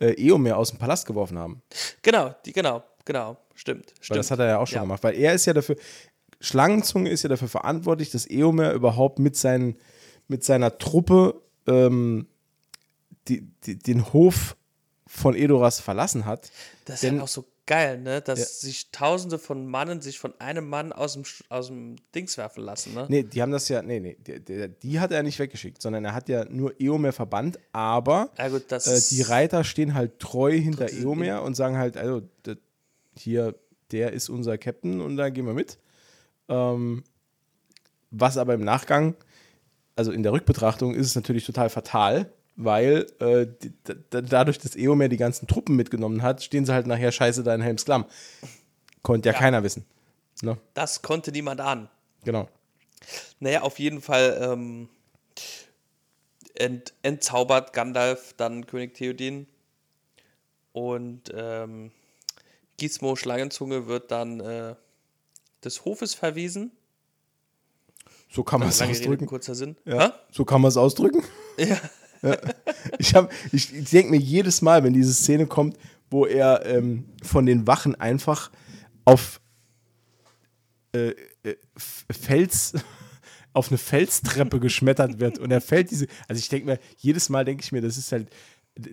äh, Eomer aus dem Palast geworfen haben. genau, die, genau, genau. Stimmt. Weil stimmt. das hat er ja auch schon Ja. gemacht. Weil er ist ja dafür, Schlangenzunge ist ja dafür verantwortlich, dass Eomer überhaupt mit, seinen, mit seiner Truppe ähm, die, die, den Hof von Edoras verlassen hat. Das ist halt auch so geil, ne? Dass Ja. sich tausende von Mannen sich von einem Mann aus dem, aus dem Dings werfen lassen, ne? Nee, die haben das ja, nee, nee, die, die, hat er nicht weggeschickt, sondern er hat ja nur Eomer verbannt, aber Ja, gut, das äh, die Reiter stehen halt treu hinter Das Eomer und sagen halt, also d- hier, der ist unser Captain und da gehen wir mit. Ähm, was aber im Nachgang, also in der Rückbetrachtung, ist es natürlich total fatal, weil äh, dadurch, dass Eomer die ganzen Truppen mitgenommen hat, stehen sie halt nachher scheiße da in Helmsklamm. Konnte ja, Ja. keiner wissen. Ne? Das konnte niemand ahnen. Genau. Naja, auf jeden Fall ähm, ent, entzaubert Gandalf dann König Theoden und ähm, Gizmo Schlangenzunge wird dann äh, des Hofes verwiesen. So kann man es Lange Rede, ausdrücken. kurzer Sinn. Ja, so kann man es ausdrücken. Ja. Ich, hab- ich, ich denke mir jedes Mal, wenn diese Szene kommt, wo er ähm, von den Wachen einfach auf äh, äh, Fels, auf eine Felstreppe geschmettert wird und er fällt diese, also ich denke mir, jedes Mal denke ich mir, das ist halt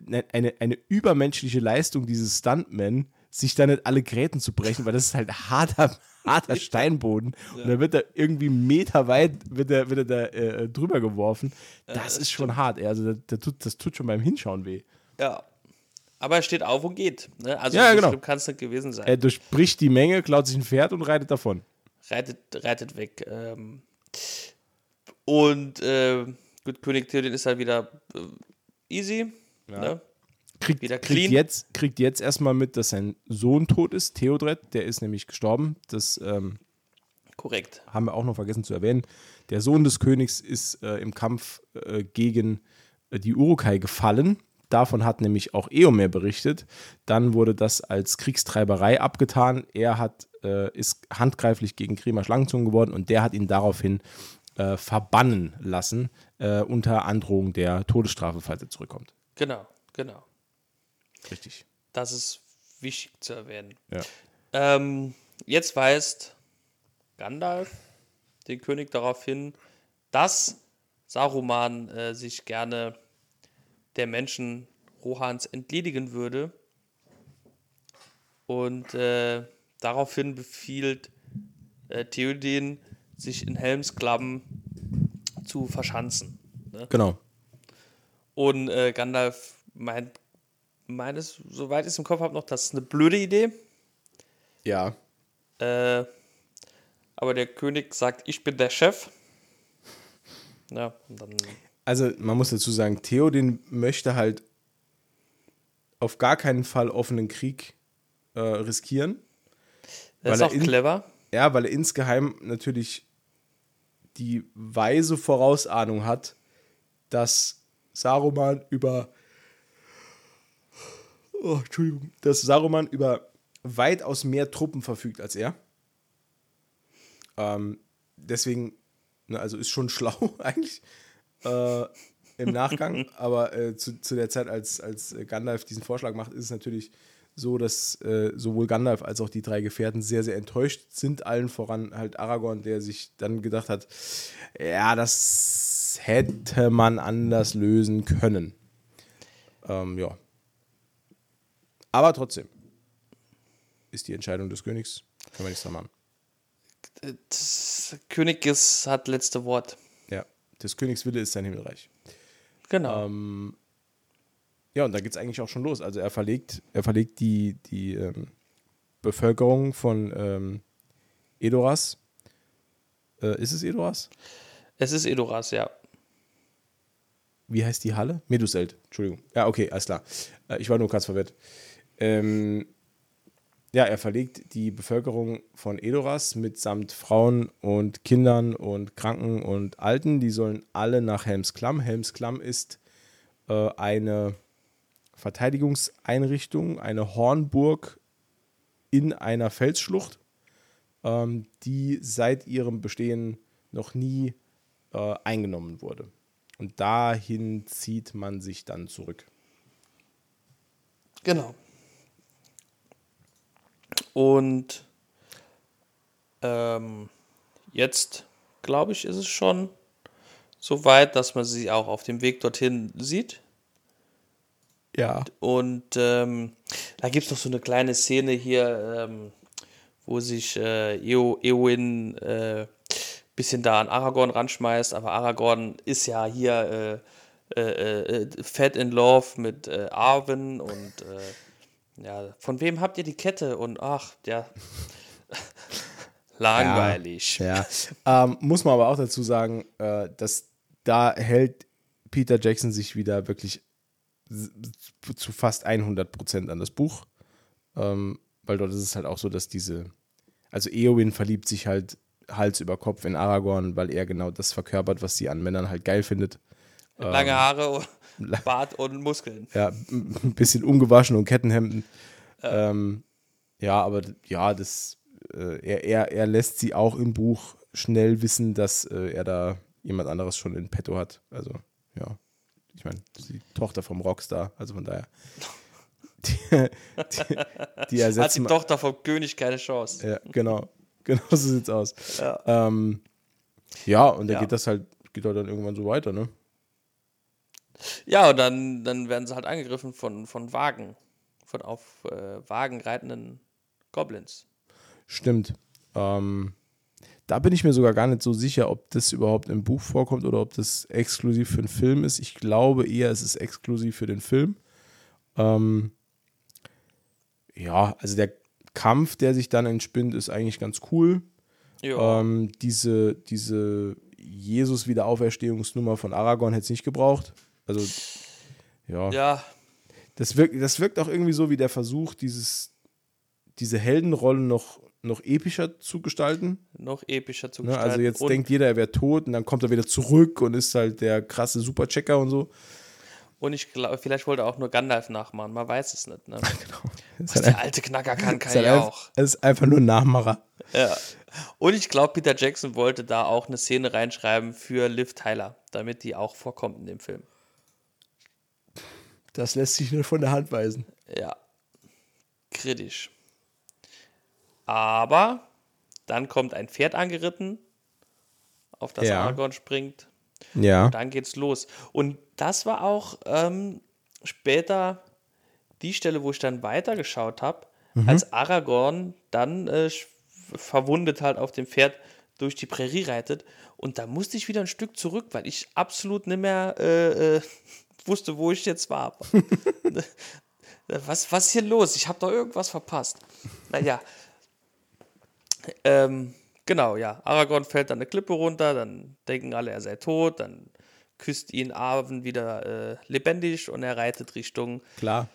eine, eine, eine übermenschliche Leistung dieses Stuntman, sich da nicht alle Gräten zu brechen, weil das ist halt harter, harter Steinboden. Und dann wird er irgendwie meterweit wird er, wird er da äh, drüber geworfen. Das, das ist schon hart. ey. Also das, das, tut, das tut schon beim Hinschauen weh. Ja. Aber er steht auf und geht. Ne? Also Ja, so genau. kann es nicht gewesen sein. Er durchbricht die Menge, klaut sich ein Pferd und reitet davon. reitet, reitet weg. Ähm, und äh, gut, König Theoden ist halt wieder äh, easy. Ne? Kriegt, kriegt, jetzt, kriegt jetzt erstmal mit, dass sein Sohn tot ist, Theodred, der ist nämlich gestorben. Das ähm, Korrekt. haben wir auch noch vergessen zu erwähnen. Der Sohn des Königs ist äh, im Kampf äh, gegen äh, die Urukai gefallen. Davon hat nämlich auch Eomer berichtet. Dann wurde das als Kriegstreiberei abgetan. Er hat, äh, ist handgreiflich gegen Grima Schlangenzungen geworden und der hat ihn daraufhin äh, verbannen lassen, äh, unter Androhung der Todesstrafe, falls er zurückkommt. Genau, genau. Richtig. Das ist wichtig zu erwähnen. Ja. Ähm, jetzt weist Gandalf den König darauf hin, dass Saruman äh, sich gerne der Menschen Rohans entledigen würde. Und äh, daraufhin befiehlt äh, Theoden, sich in Helmsklamm zu verschanzen. Genau. Und äh, Gandalf meint, meines, soweit ich es im Kopf habe, noch, das ist eine blöde Idee. Ja. Äh, aber der König sagt, ich bin der Chef. Ja, und dann. Also man muss dazu sagen, Theoden möchte halt auf gar keinen Fall offenen Krieg äh, riskieren. Das ist Weil auch in- clever. Ja, weil er insgeheim natürlich die weise Vorausahnung hat, dass Saruman über oh, Entschuldigung, dass Saruman über weitaus mehr Truppen verfügt als er. Ähm, deswegen, ne, also ist schon schlau eigentlich äh, im Nachgang, aber äh, zu, zu der Zeit, als, als Gandalf diesen Vorschlag macht, ist es natürlich so, dass äh, sowohl Gandalf als auch die drei Gefährten sehr, sehr enttäuscht sind. Allen voran halt Aragorn, der sich dann gedacht hat, ja, das hätte man anders lösen können. Ähm, ja. Aber trotzdem ist die Entscheidung des Königs, kann man nichts dran machen. Das König ist, hat letzte Wort. Ja, des Königs Wille ist sein Himmelreich. Genau. Ähm, ja, und da geht es eigentlich auch schon los. Also er verlegt, er verlegt die, die ähm, Bevölkerung von ähm, Edoras. Äh, ist es Edoras? es ist Edoras, ja. Wie heißt die Halle? Meduselt, Entschuldigung. Ja, okay, alles klar. Äh, ich war nur ganz verwirrt. Ähm, ja, er verlegt die Bevölkerung von Edoras mitsamt Frauen und Kindern und Kranken und Alten. Die sollen alle nach Helmsklamm. Helmsklamm ist äh, eine Verteidigungseinrichtung, eine Hornburg in einer Felsschlucht, ähm, die seit ihrem Bestehen noch nie äh, eingenommen wurde. Und dahin zieht man sich dann zurück. Genau. Und ähm, jetzt, glaube ich, ist es schon so weit, dass man sie auch auf dem Weg dorthin sieht. Ja. Und ähm, da gibt es noch so eine kleine Szene hier, ähm, wo sich äh, Eo, Eowyn äh, bisschen da an Aragorn ranschmeißt, aber Aragorn ist ja hier äh, äh, äh, fat in love mit äh, Arwen und ja, von wem habt ihr die Kette? Und ach, ja, langweilig. Ja. ähm, muss man aber auch dazu sagen, äh, dass da hält Peter Jackson sich wieder wirklich zu fast 100 Prozent an das Buch. Ähm, weil dort ist es halt auch so, dass diese, also Eowyn verliebt sich halt Hals über Kopf in Aragorn, weil er genau das verkörpert, was sie an Männern halt geil findet. Lange Haare, Bart und Muskeln. Ja, ein bisschen ungewaschen und Kettenhemden. Ähm, ja, aber ja, das, äh, er, er, er lässt sie auch im Buch schnell wissen, dass äh, er da jemand anderes schon in petto hat. Also, ja. Ich meine, die Tochter vom Rockstar, also von daher. Die, die, die Hat ersetzen die Tochter vom König keine Chance. ja, genau. Genau so sieht's aus. Ja. Ähm, ja, und da Ja. geht das halt, geht halt dann irgendwann so weiter, ne? Ja, und dann, dann werden sie halt angegriffen von, von Wagen. von auf äh, Wagen reitenden Goblins. Stimmt. Ähm, da bin ich mir sogar gar nicht so sicher, ob das überhaupt im Buch vorkommt oder ob das exklusiv für den Film ist. Ich glaube eher, es ist exklusiv für den Film. Ähm, ja, also der Kampf, der sich dann entspinnt, ist eigentlich ganz cool. Ähm, diese diese Jesus-Wiederauferstehungsnummer von Aragorn hätte es nicht gebraucht. Also, ja. ja, Das, wirkt, das wirkt auch irgendwie so wie der Versuch, dieses, diese Heldenrolle noch, noch epischer zu gestalten. noch epischer zu Ne? gestalten. Also jetzt und, denkt jeder, er wäre tot und dann kommt er wieder zurück und ist halt der krasse Superchecker und so. und ich glaube, vielleicht wollte er auch nur Gandalf nachmachen. Man weiß es nicht. Ne? Genau. Was Ist der halt, alte Knacker kann, kann halt ja auch. es ist einfach nur ein Nachmacher. Ja. Und ich glaube, Peter Jackson wollte da auch eine Szene reinschreiben für Liv Tyler, damit die auch vorkommt in dem Film. Das lässt sich nur von der Hand weisen. Ja. Kritisch. Aber dann kommt ein Pferd angeritten, auf das Ja. Aragorn springt. Ja. Dann geht's los. Und das war auch ähm, später die Stelle, wo ich dann weitergeschaut habe, als Aragorn dann äh, verwundet halt auf dem Pferd durch die Prärie reitet. Und da musste ich wieder ein Stück zurück, weil ich absolut nicht mehr äh, äh, wusste, wo ich jetzt war. was, was ist hier los? Ich habe doch irgendwas verpasst. Naja. Ähm, genau, ja. Aragorn fällt dann eine Klippe runter, dann denken alle, er sei tot, dann küsst ihn Arwen wieder äh, lebendig und er reitet Richtung, Klar.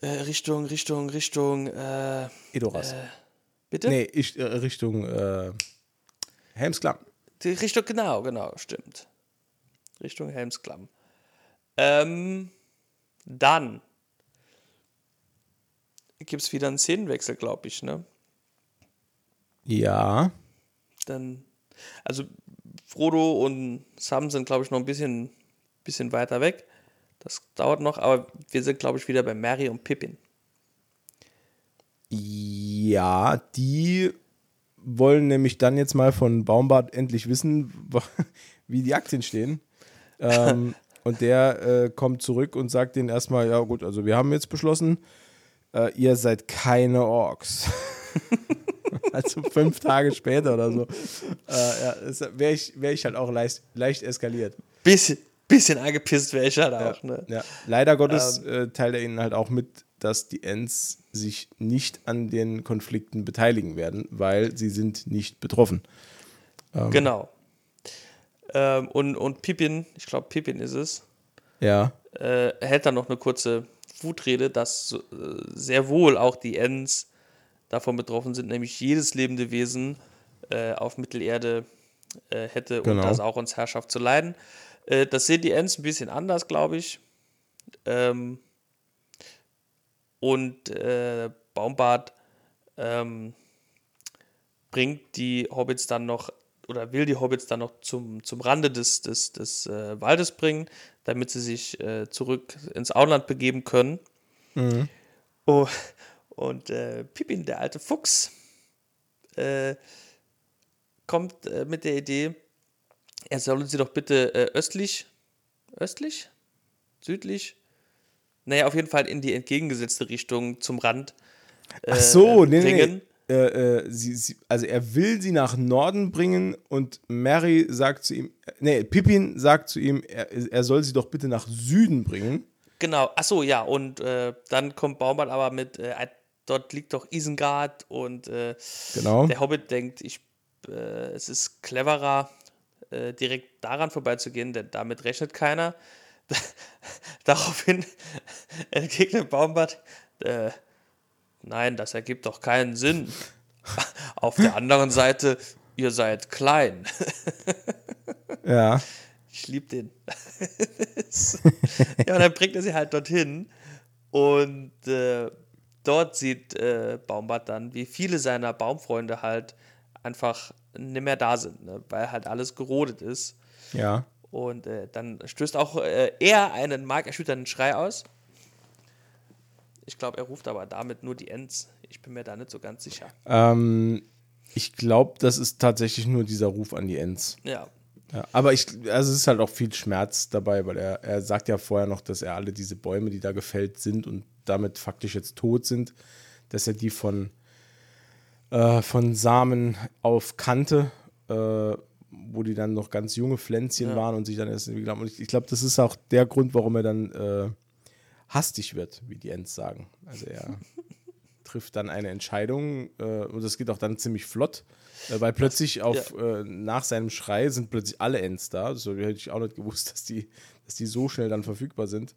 äh, Richtung, Richtung, Richtung, äh, Edoras. bitte? nee, ich, äh, Richtung äh, Helmsklamm. Richtung, genau, genau, stimmt. Richtung Helmsklamm. Ähm, dann gibt es wieder einen Szenenwechsel, glaube ich, ne? Ja. Dann, also Frodo und Sam sind, glaube ich, noch ein bisschen, bisschen weiter weg. Das dauert noch, aber wir sind, glaube ich, wieder bei Mary und Pippin. Ja, die wollen nämlich dann jetzt mal von Baumbart endlich wissen, wie die Aktien stehen. Ähm, und der äh, kommt zurück und sagt denen erstmal, ja gut, also wir haben jetzt beschlossen, äh, ihr seid keine Orks. also fünf Tage später oder so. Äh, ja, wäre ich, wär ich halt auch leicht, leicht eskaliert. Bisschen, bisschen angepisst wäre ich halt auch, ne? Ja, leider Gottes äh, teilt er ihnen halt auch mit, dass die Ents sich nicht an den Konflikten beteiligen werden, weil sie sind nicht betroffen. Genau. Ähm, und, und Pippin, ich glaube, Pippin ist es, Ja, äh, hält dann noch eine kurze Wutrede, dass äh, sehr wohl auch die Ents davon betroffen sind, nämlich jedes lebende Wesen äh, auf Mittelerde äh, hätte Genau. unter Saurons Herrschaft zu leiden. Äh, das sehen die Ents ein bisschen anders, glaube ich. Ähm, und äh, Baumbart ähm, bringt die Hobbits dann noch oder will die Hobbits dann noch zum, zum Rande des, des, des äh, Waldes bringen, damit sie sich äh, zurück ins Auenland begeben können. Oh, und äh, Pippin, der alte Fuchs, äh, kommt äh, mit der Idee, er solle sie doch bitte äh, östlich, östlich, südlich, naja, auf jeden Fall in die entgegengesetzte Richtung zum Rand Ach so, nee, bringen. nee. Äh, äh, sie, sie, also er will sie nach Norden bringen und Mary sagt zu ihm, äh, nee, Pippin sagt zu ihm, er, er soll sie doch bitte nach Süden bringen. Genau, achso, ja, und äh, dann kommt Baumann aber mit, äh, dort liegt doch Isengard und äh, Genau. der Hobbit denkt, ich, äh, es ist cleverer, äh, direkt daran vorbeizugehen, denn damit rechnet keiner. Daraufhin entgegnet Baumbart, äh, nein, das ergibt doch keinen Sinn. Auf der anderen Seite, ihr seid klein. Ja. Ich liebe den. ja, und dann bringt er sie halt dorthin. Und äh, dort sieht äh, Baumbart dann, wie viele seiner Baumfreunde halt einfach nicht mehr da sind, ne? weil halt alles gerodet ist. Ja. Und äh, dann stößt auch äh, er einen markerschütternden Schrei aus. Ich glaube, er ruft aber damit nur die Ents. Ich bin mir da nicht so ganz sicher. Ähm, ich glaube, das ist tatsächlich nur dieser Ruf an die Ents. Ja, Ja, aber ich, also es ist halt auch viel Schmerz dabei, weil er, er sagt ja vorher noch, dass er alle diese Bäume, die da gefällt sind und damit faktisch jetzt tot sind, dass er die von, äh, von Samen auf Kante, äh, wo die dann noch ganz junge Pflänzchen Ja. waren und sich dann erst entwickelt haben. Und ich, ich glaube, das ist auch der Grund, warum er dann äh, hastig wird, wie die Ents sagen. Also er trifft dann eine Entscheidung äh, und das geht auch dann ziemlich flott, äh, weil plötzlich auf, äh, nach seinem Schrei sind plötzlich alle Ents da. So hätte ich auch nicht gewusst, dass die, dass die so schnell dann verfügbar sind.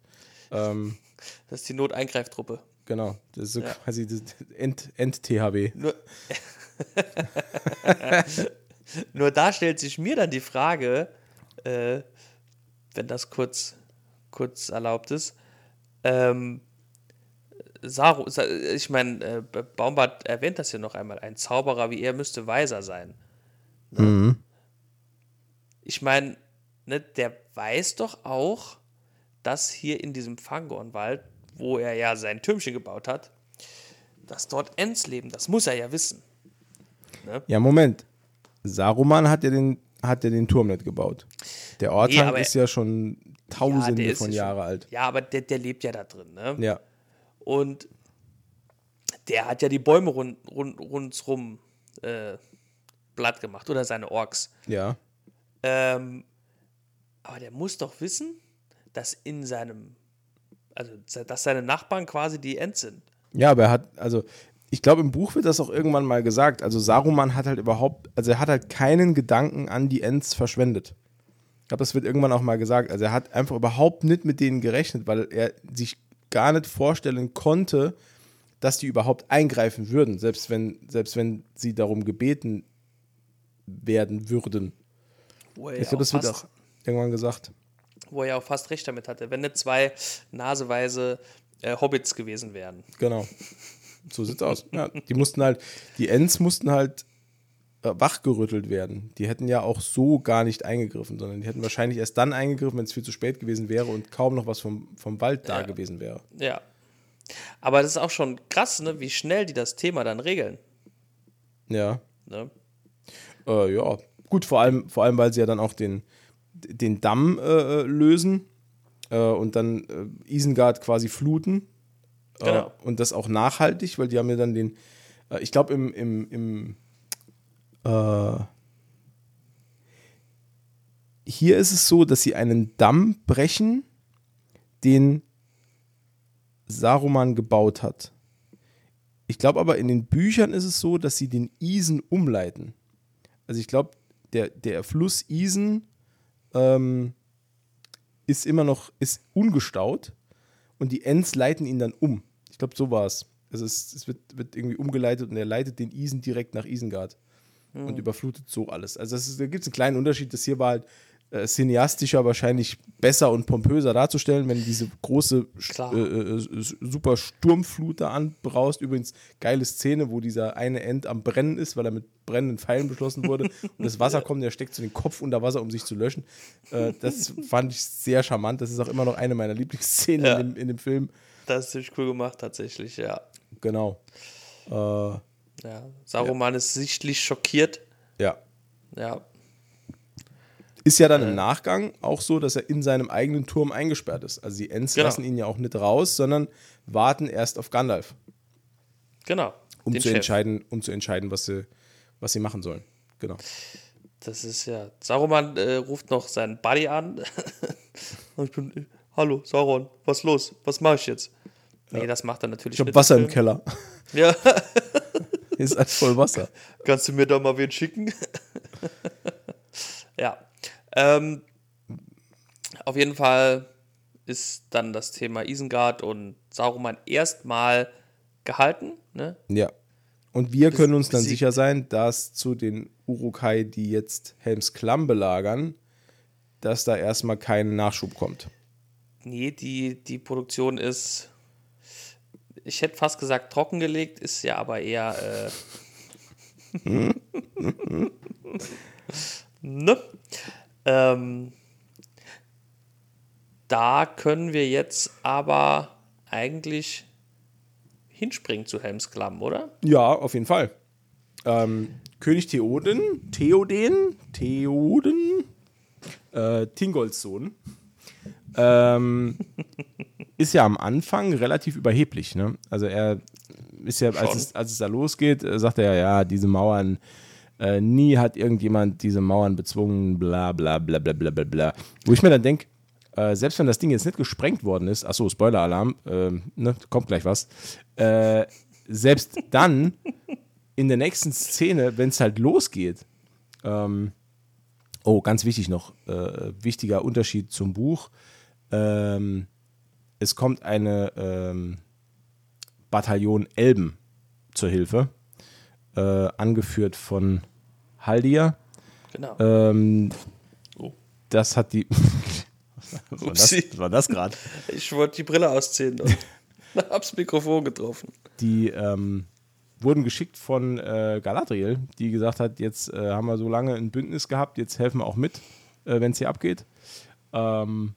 Ähm, Das ist die Noteingreiftruppe. genau, das ist so Ja. quasi das Ent- Ent-THW. Nur, Nur da stellt sich mir dann die Frage, äh, wenn das kurz, kurz erlaubt ist, ähm, Saru, Sa- ich meine, äh, Baumbart erwähnt das ja noch einmal, ein Zauberer wie er müsste weiser sein. Ne? Ich meine, ne, der weiß doch auch, dass hier in diesem Fangornwald, wo er ja sein Türmchen gebaut hat, dass dort Ents leben. Das muss er ja wissen. Ja, Moment. Saruman hat ja den, hat ja den Turm nicht gebaut. Der Ortang aber- ist ja schon tausende ist von schon- Jahre alt. Ja, aber der, der lebt ja da drin, ne? Ja. Und der hat ja die Bäume rund, rund, rundsrum äh, platt gemacht oder seine Orks. Ja. Ähm, aber der muss doch wissen, dass in seinem, also dass seine Nachbarn quasi die Ents sind. Ja, aber er hat, also ich glaube, im Buch wird das auch irgendwann mal gesagt. Also Saruman hat halt überhaupt, also er hat halt keinen Gedanken an die Ents verschwendet. Ich glaube, das wird irgendwann auch mal gesagt. Also er hat einfach überhaupt nicht mit denen gerechnet, weil er sich gar nicht vorstellen konnte, dass die überhaupt eingreifen würden, selbst wenn, selbst wenn sie darum gebeten werden würden. Wo er, Ich glaube, das wird auch irgendwann gesagt. wo er ja auch fast recht damit hatte, wenn nicht zwei naseweise äh, Hobbits gewesen wären. Genau. So sieht's aus. Ja, die mussten halt, die Ents mussten halt äh, wachgerüttelt werden. Die hätten ja auch so gar nicht eingegriffen, sondern die hätten wahrscheinlich erst dann eingegriffen, wenn es viel zu spät gewesen wäre und kaum noch was vom, vom Wald da Ja. gewesen wäre. Ja. Aber das ist auch schon krass, ne, wie schnell die das Thema dann regeln. Ja. Ne? Äh, ja. Gut, vor allem, vor allem, weil sie ja dann auch den, den Damm äh, lösen äh, und dann äh, Isengard quasi fluten. Genau. Äh, und das auch nachhaltig, weil die haben ja dann den, äh, ich glaube, im, im, im äh, hier ist es so, dass sie einen Damm brechen, den Saruman gebaut hat. Ich glaube aber, in den Büchern ist es so, dass sie den Isen umleiten. Also ich glaube, der, der Fluss Isen ähm, ist immer noch ist ungestaut und die Ents leiten ihn dann um. Ich glaube, so war es. Also es, es wird, wird irgendwie umgeleitet und er leitet den Isen direkt nach Isengard und überflutet so alles. Also ist, da gibt es einen kleinen Unterschied. Das hier war halt äh, cineastischer wahrscheinlich besser und pompöser darzustellen, wenn diese große äh, äh, super Sturmflut da anbraust. Übrigens geile Szene, wo dieser eine End am Brennen ist, weil er mit brennenden Pfeilen beschlossen wurde und das Wasser kommt, der steckt so den Kopf unter Wasser, um sich zu löschen. Äh, das fand ich sehr charmant. Das ist auch immer noch eine meiner Lieblingsszenen Ja. in, dem, in dem Film. Das ist ziemlich cool gemacht, tatsächlich, ja. Genau. Äh, ja. Saruman ist sichtlich schockiert. ja. Ja. Ist ja dann im Nachgang auch so, dass er in seinem eigenen Turm eingesperrt ist. Also die Ents Genau. lassen ihn ja auch nicht raus, sondern warten erst auf Gandalf, Genau. um zu Chef. entscheiden, um zu entscheiden, was sie, was sie machen sollen. Genau. Das ist ja. Saruman äh, ruft noch seinen Buddy an. Und ich bin. Hallo, Sauron, was los? Was mache ich jetzt? Nee, das macht er natürlich Ich habe Wasser im Film. Keller. Ja, ist alles voll Wasser. kannst du mir da mal wen schicken? ja. Ähm, auf jeden Fall ist dann das Thema Isengard und Saruman erstmal gehalten. Ne? Ja. Und wir können uns dann sicher sein, dass zu den Urukai, die jetzt Helms Klamm belagern, dass da erstmal kein Nachschub kommt. Nee, die, die Produktion ist, ich hätte fast gesagt trockengelegt, ist ja aber eher. Äh, ne? Ähm, da können wir jetzt aber eigentlich hinspringen zu Helmsklamm, oder? Ja, auf jeden Fall. Ähm, König Theoden, Theoden, Theoden, äh, Tingolds Sohn, ähm, ist ja am Anfang relativ überheblich. Ne? Also er ist ja, als es, als es da losgeht, äh, sagt er ja, ja, diese Mauern, äh, nie hat irgendjemand diese Mauern bezwungen, bla bla bla bla bla bla bla. Wo ich mir dann denke, äh, selbst wenn das Ding jetzt nicht gesprengt worden ist, achso, Spoiler-Alarm, äh, ne, kommt gleich was, äh, selbst dann in der nächsten Szene, wenn es halt losgeht, ähm, oh, ganz wichtig noch, äh, wichtiger Unterschied zum Buch, ähm, es kommt eine ähm, Bataillon Elben zur Hilfe, äh, angeführt von Haldir. Genau. Ähm, Oh. Das hat die. was war das, Upsi. was war das gerade? Ich wollte die Brille ausziehen und hab's Mikrofon getroffen. Die ähm, wurden geschickt von äh, Galadriel, die gesagt hat: Jetzt äh, haben wir so lange ein Bündnis gehabt, jetzt helfen wir auch mit, äh, wenn es hier abgeht. Ähm,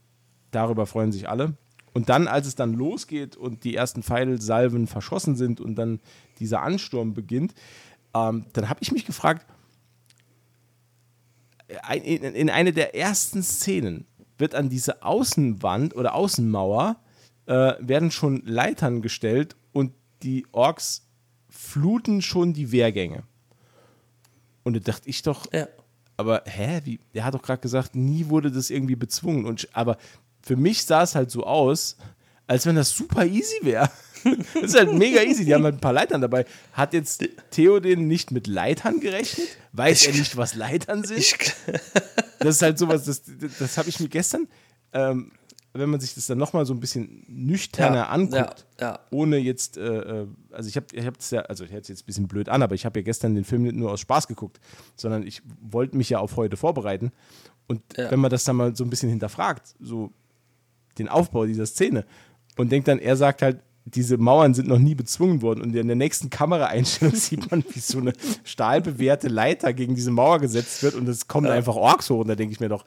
darüber freuen sich alle. Und dann, als es dann losgeht und die ersten Pfeilsalven verschossen sind und dann dieser Ansturm beginnt, ähm, dann habe ich mich gefragt, in, in eine der ersten Szenen wird an diese Außenwand oder Außenmauer äh, werden schon Leitern gestellt und die Orks fluten schon die Wehrgänge. Und da dachte ich doch, Ja. aber hä, wie, der hat doch gerade gesagt, nie wurde das irgendwie bezwungen. Und, aber für mich sah es halt so aus, als wenn das super easy wäre. das ist halt mega easy. Die haben halt ein paar Leitern dabei. Hat jetzt Theoden nicht mit Leitern gerechnet? Weiß er nicht, was Leitern sind? Ich, Das ist halt sowas, das, das habe ich mir gestern, ähm, wenn man sich das dann nochmal so ein bisschen nüchterner Ja, anguckt, ja, ja. ohne jetzt, äh, äh, also ich habe ich es ja, also ich hätte es jetzt ein bisschen blöd an, aber ich habe ja gestern den Film nicht nur aus Spaß geguckt, sondern ich wollte mich ja auf heute vorbereiten. Und wenn man das dann mal so ein bisschen hinterfragt, so den Aufbau dieser Szene und denkt dann, er sagt halt, diese Mauern sind noch nie bezwungen worden und in der nächsten Kameraeinstellung sieht man, wie so eine stahlbewehrte Leiter gegen diese Mauer gesetzt wird und es kommen einfach Orks hoch und da denke ich mir doch,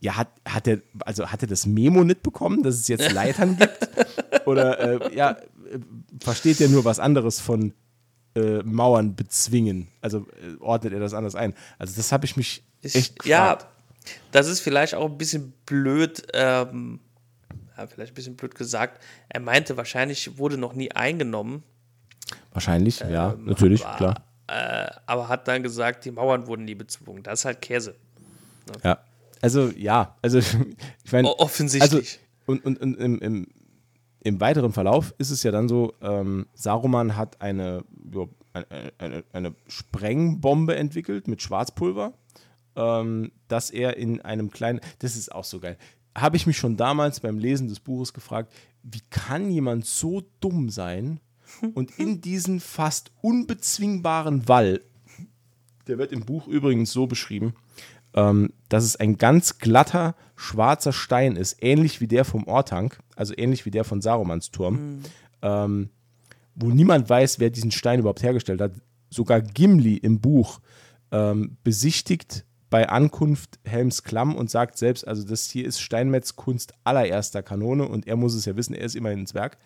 ja, hat, hat er, also hat er das Memo nicht bekommen, dass es jetzt Leitern gibt? Oder äh, ja, äh, versteht er nur was anderes von äh, Mauern bezwingen? Also äh, ordnet er das anders ein? Also das habe ich mich ich, echt ja, gefragt. das ist vielleicht auch ein bisschen blöd, ähm, ja, vielleicht ein bisschen blöd gesagt. Er meinte, wahrscheinlich wurde noch nie eingenommen, Wahrscheinlich, ja, natürlich, aber, klar. Äh, aber hat dann gesagt, die Mauern wurden nie bezwungen. Das ist halt Käse. Ja. Also, ja, also ich meine. Offensichtlich. Also, und und, und im, im, im weiteren Verlauf ist es ja dann so, ähm, Saruman hat eine, ja, eine, eine, eine Sprengbombe entwickelt mit Schwarzpulver, ähm, dass er in einem kleinen, das ist auch so geil, habe ich mich schon damals beim Lesen des Buches gefragt, wie kann jemand so dumm sein und in diesen fast unbezwingbaren Wall, der wird im Buch übrigens so beschrieben, ähm, dass es ein ganz glatter, schwarzer Stein ist, ähnlich wie der vom Ortank, also ähnlich wie der von Sarumans Turm, ähm, wo niemand weiß, wer diesen Stein überhaupt hergestellt hat. Sogar Gimli im Buch ähm, besichtigt bei Ankunft Helms Klamm und sagt selbst, also das hier ist Steinmetz Kunst allererster Kanone und er muss es ja wissen, er ist immerhin ins Werk.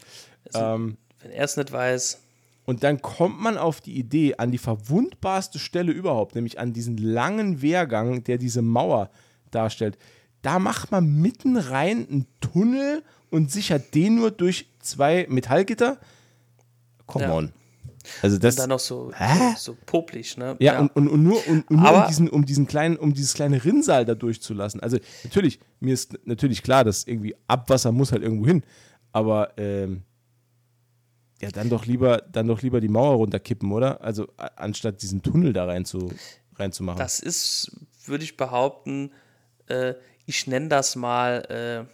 Ähm, Wenn er es nicht weiß, und dann kommt man auf die Idee, an die verwundbarste Stelle überhaupt, nämlich an diesen langen Wehrgang, der diese Mauer darstellt. Da macht man mitten rein einen Tunnel und sichert den nur durch zwei Metallgitter. Come Ja. on. Also das. dann noch so, Hä? so popelig, ne? Ja, Und, und, und nur, und, und nur um, diesen, um diesen kleinen, um dieses kleine Rinnsal da durchzulassen. Also natürlich, mir ist natürlich klar, dass irgendwie Abwasser muss halt irgendwo hin. Aber ähm, ja, dann doch lieber, dann doch lieber die Mauer runterkippen, oder? Also anstatt diesen Tunnel da rein zu, reinzumachen. Das ist, würde ich behaupten, äh, ich nenne das mal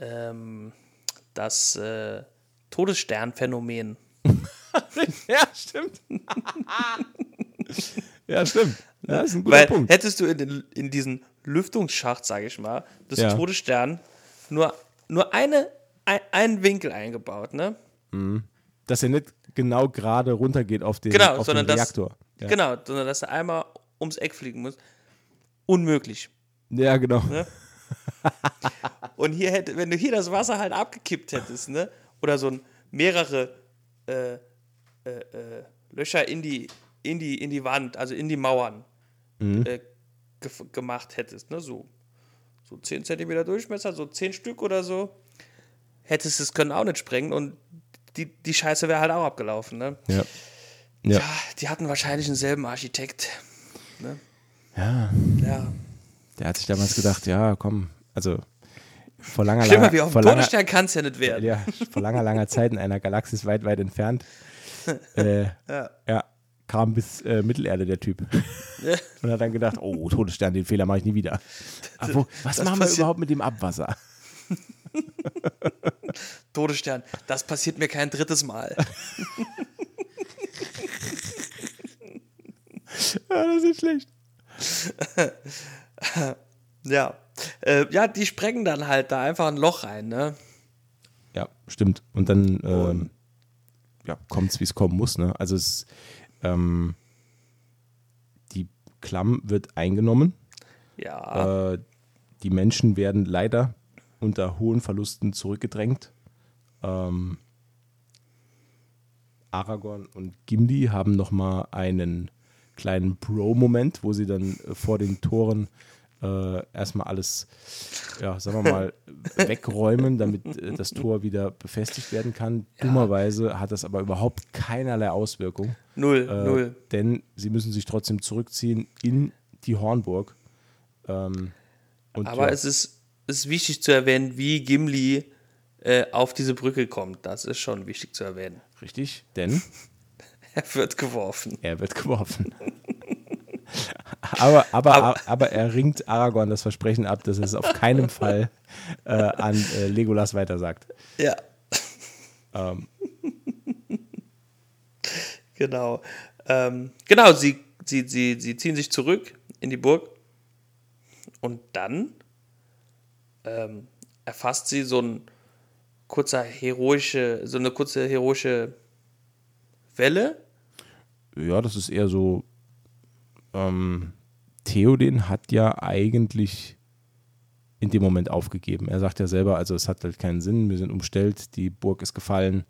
äh, ähm, das äh, Todessternphänomen. ja, stimmt. ja, stimmt. Ja, ist ein guter Weil Punkt. hättest du in, den, in diesen Lüftungsschacht, sage ich mal, des Ja. Todesstern nur, nur eine, ein, einen Winkel eingebaut, ne? Dass er nicht genau gerade runtergeht auf den, Genau, auf sondern den das- Reaktor. Ja. Genau, sondern dass er einmal ums Eck fliegen muss. Unmöglich. ja, genau. Ne? Und hier hätte, wenn du hier das Wasser halt abgekippt hättest, ne? Oder so ein mehrere äh, äh, äh, Löcher in die, in die, in die Wand, also in die Mauern Mhm. äh, gef- gemacht hättest, ne? So, so 10 cm Durchmesser, so 10 Stück oder so. Hättest es können auch nicht sprengen und die, die Scheiße wäre halt auch abgelaufen. Ne? Ja. Ja. die hatten wahrscheinlich denselben Architekt. Ne? Ja. Ja. Der hat sich damals gedacht, ja, komm, also vor langer, Schlimmer langer, wie auf dem Todesstern kann es ja nicht werden. ja, vor langer, langer Zeit in einer Galaxis weit, weit entfernt. Äh, Ja. ja, kam bis äh, Mittelerde der Typ. Und hat dann gedacht, oh, Todesstern, den Fehler mache ich nie wieder. Wo, was das machen wir überhaupt mit dem Abwasser? Todesstern, das passiert mir kein drittes Mal. Ja, das ist schlecht. ja. Äh, ja, die sprengen dann halt da einfach ein Loch rein, ne? Ja, stimmt. Und dann ähm, ja, kommt es, wie es kommen muss. Ne? Also es, ähm, die Klamm wird eingenommen. Ja. Äh, die Menschen werden leider unter hohen Verlusten zurückgedrängt. Ähm, Aragorn und Gimli haben nochmal einen kleinen Bro-Moment, wo sie dann äh, vor den Toren äh, erstmal alles, ja, sagen wir mal, wegräumen, damit äh, das Tor wieder befestigt werden kann. Dummerweise hat das aber überhaupt keinerlei Auswirkung. null, Äh, null. Denn sie müssen sich trotzdem zurückziehen in die Hornburg. Ähm, Aber ja, es ist, ist wichtig zu erwähnen, wie Gimli äh, auf diese Brücke kommt. Das ist schon wichtig zu erwähnen. richtig, denn Er wird geworfen. er wird geworfen. aber, aber, aber, er ringt Aragorn das Versprechen ab, dass er es auf keinen Fall äh, an äh, Legolas weitersagt. Ja. Ähm, Genau. Ähm, genau, sie, sie, sie, sie ziehen sich zurück in die Burg und dann ähm, erfasst sie so ein kurzer heroische, so eine kurze heroische Welle. ja, das ist eher so. Ähm, Theoden hat ja eigentlich in dem Moment aufgegeben. Er sagt ja selber, also es hat halt keinen Sinn, wir sind umstellt, die Burg ist gefallen.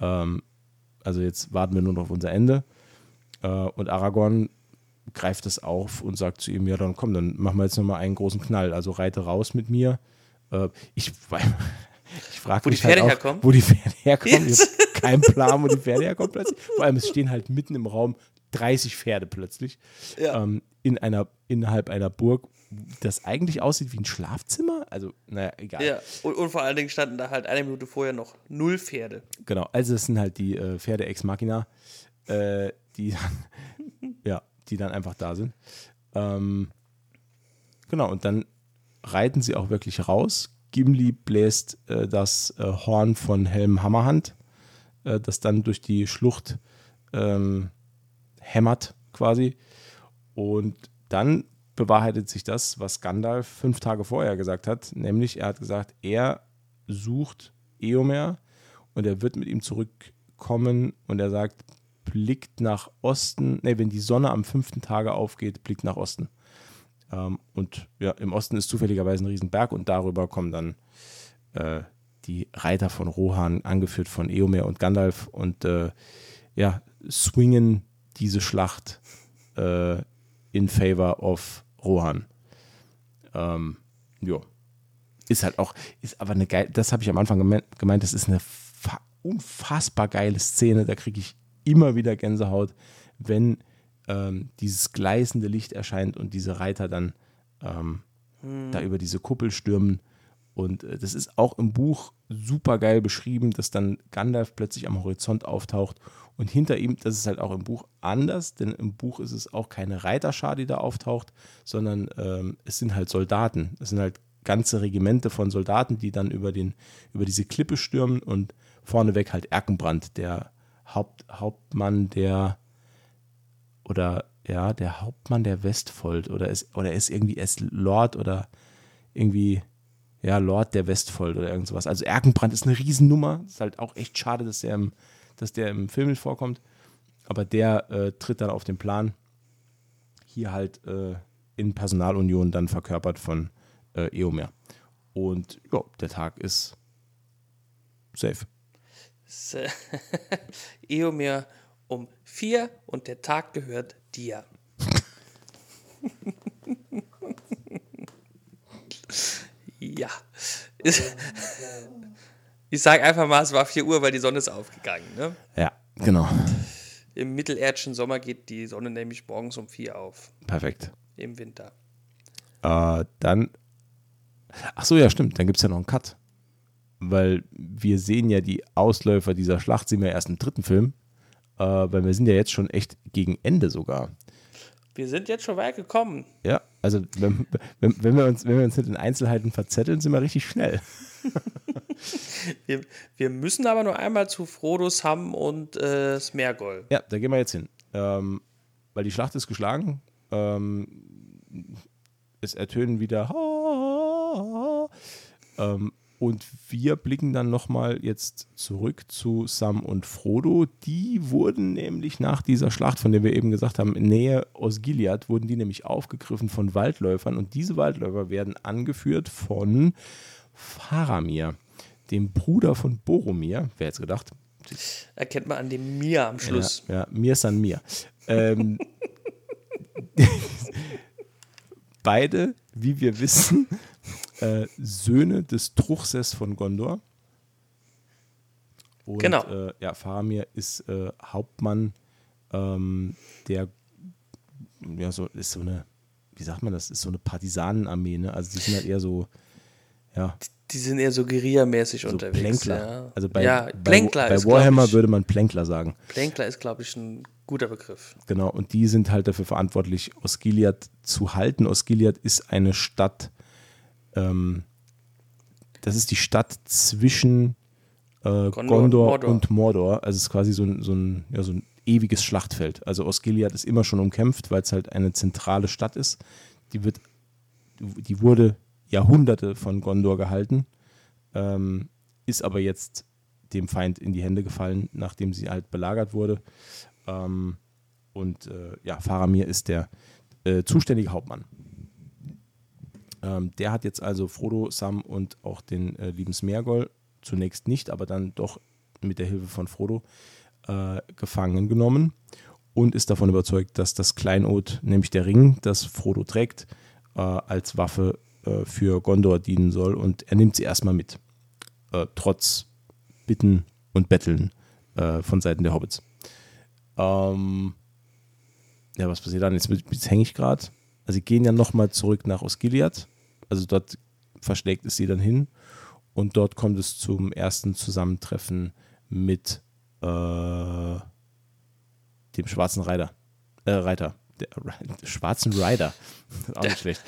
Ähm, also jetzt warten wir nur noch auf unser Ende. Äh, und Aragorn greift es auf und sagt zu ihm, ja dann komm, dann machen wir jetzt nochmal einen großen Knall. Also reite raus mit mir. Äh, ich ich frage Wo die mich halt Pferde auch, herkommen? Wo die Pferde herkommen. Yes. Ich habe keinen Plan, wo die Pferde herkommen plötzlich. Vor allem, es stehen halt mitten im Raum 30 Pferde plötzlich. Ja. Ähm, in einer, innerhalb einer Burg, das eigentlich aussieht wie ein Schlafzimmer. Also, naja, egal. Ja, und, und vor allen Dingen standen da halt eine Minute vorher noch null Pferde. Genau, also es sind halt die äh, Pferde Ex Machina, äh, die, dann, ja, die dann einfach da sind. Ähm, genau, und dann reiten sie auch wirklich raus. Gimli bläst äh, das äh, Horn von Helm Hammerhand, äh, das dann durch die Schlucht ähm, hämmert quasi. Und dann bewahrheitet sich das, was Gandalf fünf Tage vorher gesagt hat, nämlich er hat gesagt, er sucht Eomer und er wird mit ihm zurückkommen und er sagt, blickt nach Osten, ne, wenn die Sonne am fünften Tage aufgeht, blickt nach Osten. Ähm, und ja, im Osten ist zufälligerweise ein Riesenberg und darüber kommen dann äh, die Reiter von Rohan, angeführt von Eomer und Gandalf und äh, ja, swingen diese Schlacht äh, in favor of Rohan. Ähm, ja. Ist halt auch, ist aber eine geile, das habe ich am Anfang gemeint, gemeint, das ist eine fa- unfassbar geile Szene, da kriege ich immer wieder Gänsehaut, wenn ähm, dieses gleißende Licht erscheint und diese Reiter dann ähm, da über diese Kuppel stürmen. Und äh, das ist auch im Buch super geil beschrieben, dass dann Gandalf plötzlich am Horizont auftaucht und hinter ihm, das ist halt auch im Buch anders, denn im Buch ist es auch keine Reiterschar, die da auftaucht, sondern ähm, es sind halt Soldaten. Es sind halt ganze Regimente von Soldaten, die dann über, den, über diese Klippe stürmen und vorneweg halt Erkenbrand, der Haupt, Hauptmann der oder ja, der Hauptmann der Westfold oder ist, oder ist irgendwie erst Lord oder irgendwie, ja, Lord der Westfold oder irgend sowas. Also Erkenbrand ist eine Riesennummer. Ist halt auch echt schade, dass der im, dass der im Film nicht vorkommt. Aber der äh, tritt dann auf den Plan. Hier halt äh, in Personalunion dann verkörpert von äh, Eomer. Und ja, der Tag ist safe. Eomer um vier und der Tag gehört dir. Ja. Ich sage einfach mal, es war 4 Uhr, weil die Sonne ist aufgegangen. Ne? Ja, genau. Im mittelerdischen Sommer geht die Sonne nämlich morgens um 4 auf. Perfekt. Im Winter. Äh, dann. Ach so, ja, stimmt. Dann gibt es ja noch einen Cut. Weil wir sehen ja die Ausläufer dieser Schlacht, sehen wir erst im dritten Film. Äh, weil wir sind ja jetzt schon echt gegen Ende sogar. Wir sind jetzt schon weit gekommen. Ja, also wenn, wenn, wenn, wir, uns, wenn wir uns nicht in Einzelheiten verzetteln, sind wir richtig schnell. wir, wir müssen aber nur einmal zu Frodo, Sam und äh, Smergol. Ja, da gehen wir jetzt hin. Ähm, weil die Schlacht ist geschlagen. Ähm, es ertönen wieder. Ähm, und wir blicken dann nochmal jetzt zurück zu Sam und Frodo. Die wurden nämlich nach dieser Schlacht, von der wir eben gesagt haben, in Nähe Osgiliath, wurden die nämlich aufgegriffen von Waldläufern. Und diese Waldläufer werden angeführt von Faramir, dem Bruder von Boromir. Wer hätte gedacht? Erkennt man an dem Mir am Schluss. Ja, ja Mir san Mir. Ähm, beide, wie wir wissen, äh, Söhne des Truchsess von Gondor. Und, genau. Äh, ja, Faramir ist äh, Hauptmann ähm, der, ja, so ist so eine, wie sagt man das, ist so eine Partisanenarmee, ne? Also die sind halt eher so, ja. Die sind eher so Guerilla-mäßig so unterwegs. Plänkler. Ja. Also bei, ja, bei, bei Warhammer ich, würde man Plänkler sagen. Plänkler ist, glaube ich, ein guter Begriff. Genau, und die sind halt dafür verantwortlich, Osgiliath zu halten. Osgiliath ist eine Stadt, ähm, das ist die Stadt zwischen äh, Gondor, Gondor Mordor. und Mordor. Also es ist quasi so ein, so, ein, ja, so ein ewiges Schlachtfeld. Also Osgiliath ist immer schon umkämpft, weil es halt eine zentrale Stadt ist. Die wird, die wurde Jahrhunderte von Gondor gehalten, ähm, ist aber jetzt dem Feind in die Hände gefallen, nachdem sie halt belagert wurde. Ähm, und äh, ja, Faramir ist der äh, zuständige Hauptmann. Ähm, der hat jetzt also Frodo, Sam und auch den äh, lieben Smergol zunächst nicht, aber dann doch mit der Hilfe von Frodo äh, gefangen genommen und ist davon überzeugt, dass das Kleinod, nämlich der Ring, das Frodo trägt, äh, als Waffe äh, für Gondor dienen soll und er nimmt sie erstmal mit, äh, trotz Bitten und Betteln äh, von Seiten der Hobbits. Ähm, ja, was passiert dann? Jetzt, jetzt hänge ich gerade. Also sie gehen ja nochmal zurück nach Osgiliath. Also dort verschlägt es sie dann hin. Und dort kommt es zum ersten Zusammentreffen mit äh, dem schwarzen Reiter. Äh, Reiter. Schwarzen Rider. auch nicht schlecht.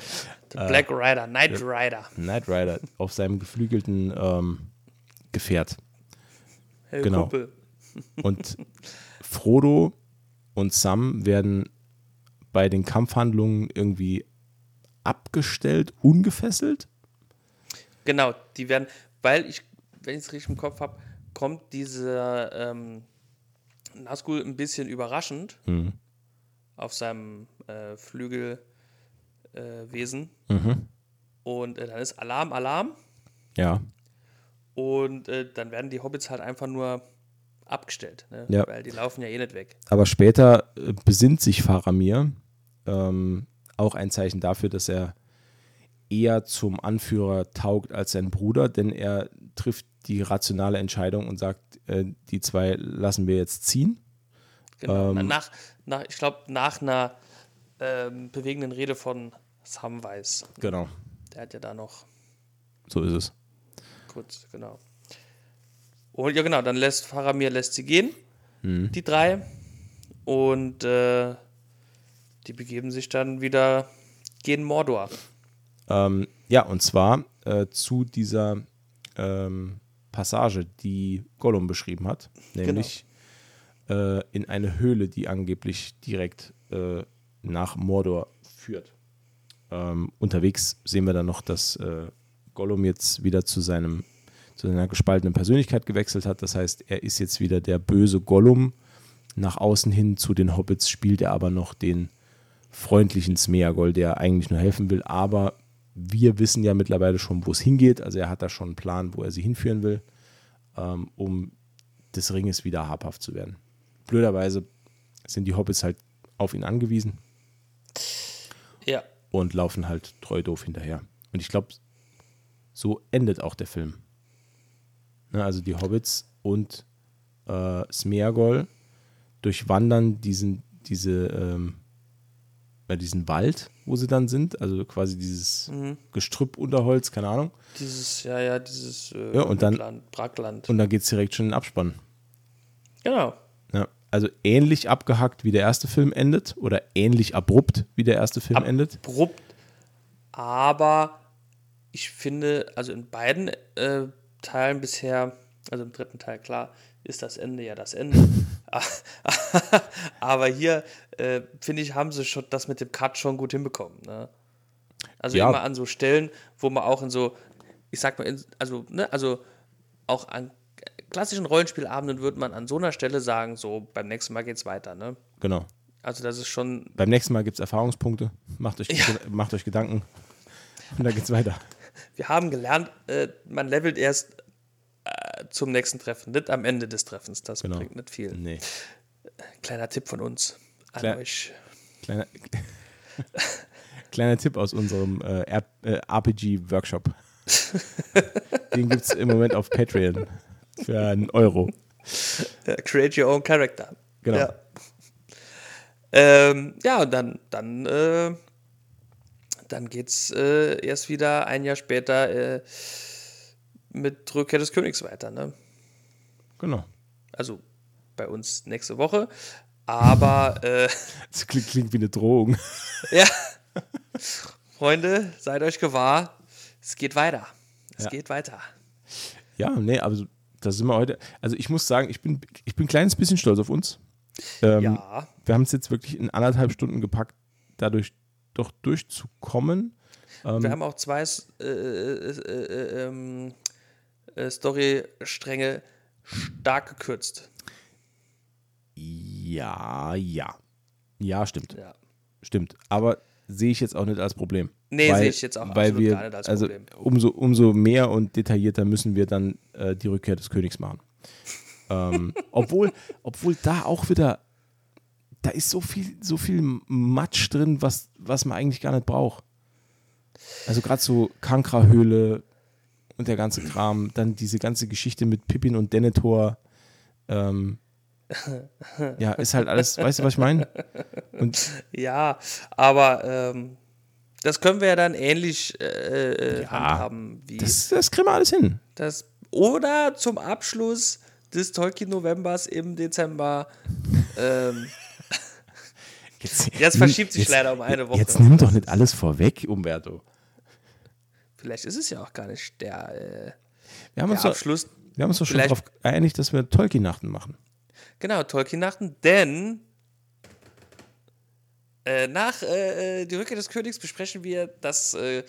Der Black Rider, Night Rider. Knight Rider auf seinem geflügelten ähm, Gefährt. Hey, genau. Kumpel. Und Frodo und Sam werden bei den Kampfhandlungen irgendwie abgestellt, ungefesselt. Genau, die werden, weil ich, wenn ich es richtig im Kopf habe, kommt dieser ähm, Nazgul ein bisschen überraschend Mhm. Auf seinem äh, Flügelwesen. Äh. Mhm. und äh, dann ist Alarm, Alarm. Ja. Und äh, dann werden die Hobbits halt einfach nur abgestellt, ne? Ja. weil die laufen ja eh nicht weg. Aber später äh, besinnt sich Faramir. Ähm, auch ein Zeichen dafür, dass er eher zum Anführer taugt als sein Bruder, denn er trifft die rationale Entscheidung und sagt, äh, die zwei lassen wir jetzt ziehen. Genau. Ähm, nach, nach, ich glaube, nach einer ähm, bewegenden Rede von Samwise. Genau. Der hat ja da noch So ist es. kurz, genau. Und ja, genau, dann lässt Faramir lässt sie gehen, Mhm. die drei. Und äh, die begeben sich dann wieder gegen Mordor. Ähm, ja, und zwar äh, zu dieser ähm, Passage, die Gollum beschrieben hat, nämlich äh, in eine Höhle, die angeblich direkt äh, nach Mordor führt. Ähm, unterwegs sehen wir dann noch, dass äh, Gollum jetzt wieder zu seinem zu seiner gespaltenen Persönlichkeit gewechselt hat. Das heißt, er ist jetzt wieder der böse Gollum. Nach außen hin zu den Hobbits spielt er aber noch den freundlichen Smeagol, der eigentlich nur helfen will. Aber wir wissen ja mittlerweile schon, wo es hingeht. Also er hat da schon einen Plan, wo er sie hinführen will, ähm, um des Ringes wieder habhaft zu werden. Blöderweise sind die Hobbits halt auf ihn angewiesen Ja, und laufen halt treu doof hinterher. Und ich glaube, so endet auch der Film. Ne, also die Hobbits und äh, Smeagol durchwandern diesen, diese, ähm, diesen Wald, wo sie dann sind, also quasi dieses Mhm. Gestrüpp, Unterholz, keine Ahnung. Dieses, ja, ja, dieses äh, Ja, und dann- Land, Brackland. Und dann geht es direkt schon in den Abspann. Genau. Also ähnlich abgehackt, wie der erste Film endet oder ähnlich abrupt, wie der erste Film endet. Abrupt. Aber ich finde, also in beiden äh, Teilen bisher, also im dritten Teil, klar, ist das Ende ja das Ende. Aber hier, äh, finde ich, haben sie schon das mit dem Cut schon gut hinbekommen. Ne? Also Ja. immer an so Stellen, wo man auch in so, ich sag mal, in, also, ne, also auch an klassischen Rollenspielabenden würde man an so einer Stelle sagen, so beim nächsten Mal geht's weiter, ne? Genau. Also das ist schon, Beim nächsten Mal gibt es Erfahrungspunkte. Macht euch, macht euch Gedanken. Und dann geht's weiter. wir haben gelernt, äh, man levelt erst äh, zum nächsten Treffen, nicht am Ende des Treffens. Das Genau. bringt nicht viel. Nee. Kleiner Tipp von uns an Klar. euch. Kleiner, kleiner Tipp aus unserem äh, R- äh, RPG-Workshop. Den gibt es im Moment auf Patreon für einen Euro. Create your own character. Genau. Ja, ähm, ja und dann, dann, äh, dann geht's äh, erst wieder ein Jahr später äh, mit Rückkehr des Königs weiter. Ne? Genau. Also bei uns nächste Woche. Aber äh, Das klingt, klingt wie eine Drohung. Ja. Freunde, seid euch gewahr, es geht weiter. Es Ja. geht weiter. Ja, nee, aber so- da sind wir heute. Also ich muss sagen, ich bin, ich bin ein kleines bisschen stolz auf uns. Ähm, Ja. Wir haben es jetzt wirklich in anderthalb Stunden gepackt, dadurch doch durchzukommen. Ähm, Wir haben auch zwei äh, äh, äh, ähm, äh, Storystränge stark gekürzt. ja, ja. Ja, stimmt. Ja. Stimmt. Aber sehe ich jetzt auch nicht als Problem. Nee, Weil- sehe ich jetzt auch weil absolut wir, gar nicht als also Problem. Umso, umso mehr und detaillierter müssen wir dann äh, die Rückkehr des Königs machen. ähm, obwohl, obwohl da auch wieder, da ist so viel, so viel Matsch drin, was, was man eigentlich gar nicht braucht. Also gerade so Kankra-Höhle und der ganze Kram, dann diese ganze Geschichte mit Pippin und Denethor. Ähm, ja, ist halt alles, weißt du, was ich meine? Ja, aber ähm, das können wir ja dann ähnlich äh, äh, Ja, handhaben wie das, das kriegen wir alles hin. das. Oder zum Abschluss des Tolkien Novembers im Dezember. Ähm, Jetzt, Jetzt verschiebt sich leider um eine Woche. Jetzt nimm doch nicht alles vorweg, Umberto. vielleicht ist es ja auch gar nicht der, äh, Wir haben der uns doch, Abschluss wir haben uns doch schon darauf geeinigt, dass wir Tolkien-Nachten machen. Genau, Tolkien-Nachten, denn äh, nach äh, äh, Die Rückkehr des Königs besprechen wir das äh,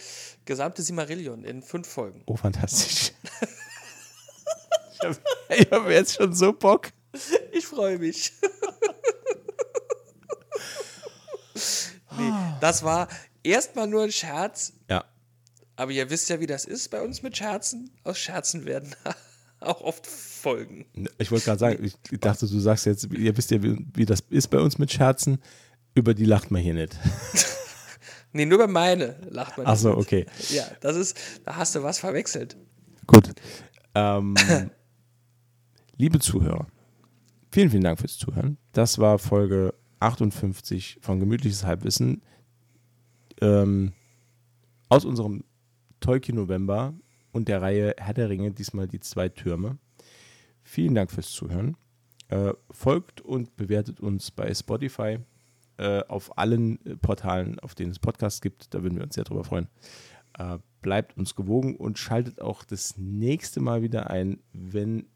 gesamte Simarillion in fünf Folgen. Oh, fantastisch. ich habe hab jetzt schon so Bock. Ich freue mich. nee, das war erstmal nur ein Scherz, Ja. aber ihr wisst ja, wie das ist bei uns mit Scherzen. Aus Scherzen werden auch oft Folgen. Ich wollte gerade sagen, ich dachte, du sagst jetzt, ihr wisst ja, wie, wie das ist bei uns mit Scherzen. Über die lacht man hier nicht. Nee, nur bei meine lacht man. Ach so, okay. Ja, das ist, da hast du was verwechselt. Gut. Ähm, liebe Zuhörer, vielen, vielen Dank fürs Zuhören. Das war Folge 58 von Gemütliches Halbwissen ähm, aus unserem Tolkien November und der Reihe Herr der Ringe, diesmal die zwei Türme. Vielen Dank fürs Zuhören. Äh, folgt und bewertet uns bei Spotify äh, auf allen äh, Portalen, auf denen es Podcasts gibt. Da würden wir uns sehr drüber freuen. Äh, bleibt uns gewogen und schaltet auch das nächste Mal wieder ein, wenn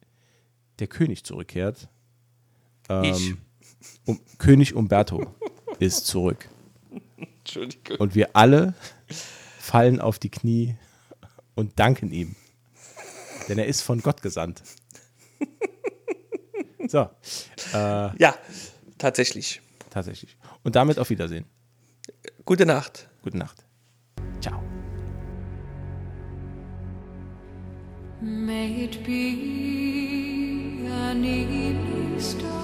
der König zurückkehrt. Ähm, Ich. Um, König Umberto ist zurück. Entschuldigung. Und wir alle fallen auf die Knie und danken ihm. Denn er ist von Gott gesandt. So, äh, Ja, tatsächlich. tatsächlich. Und damit auf Wiedersehen. Gute Nacht. Gute Nacht. Ciao. May it be an evening star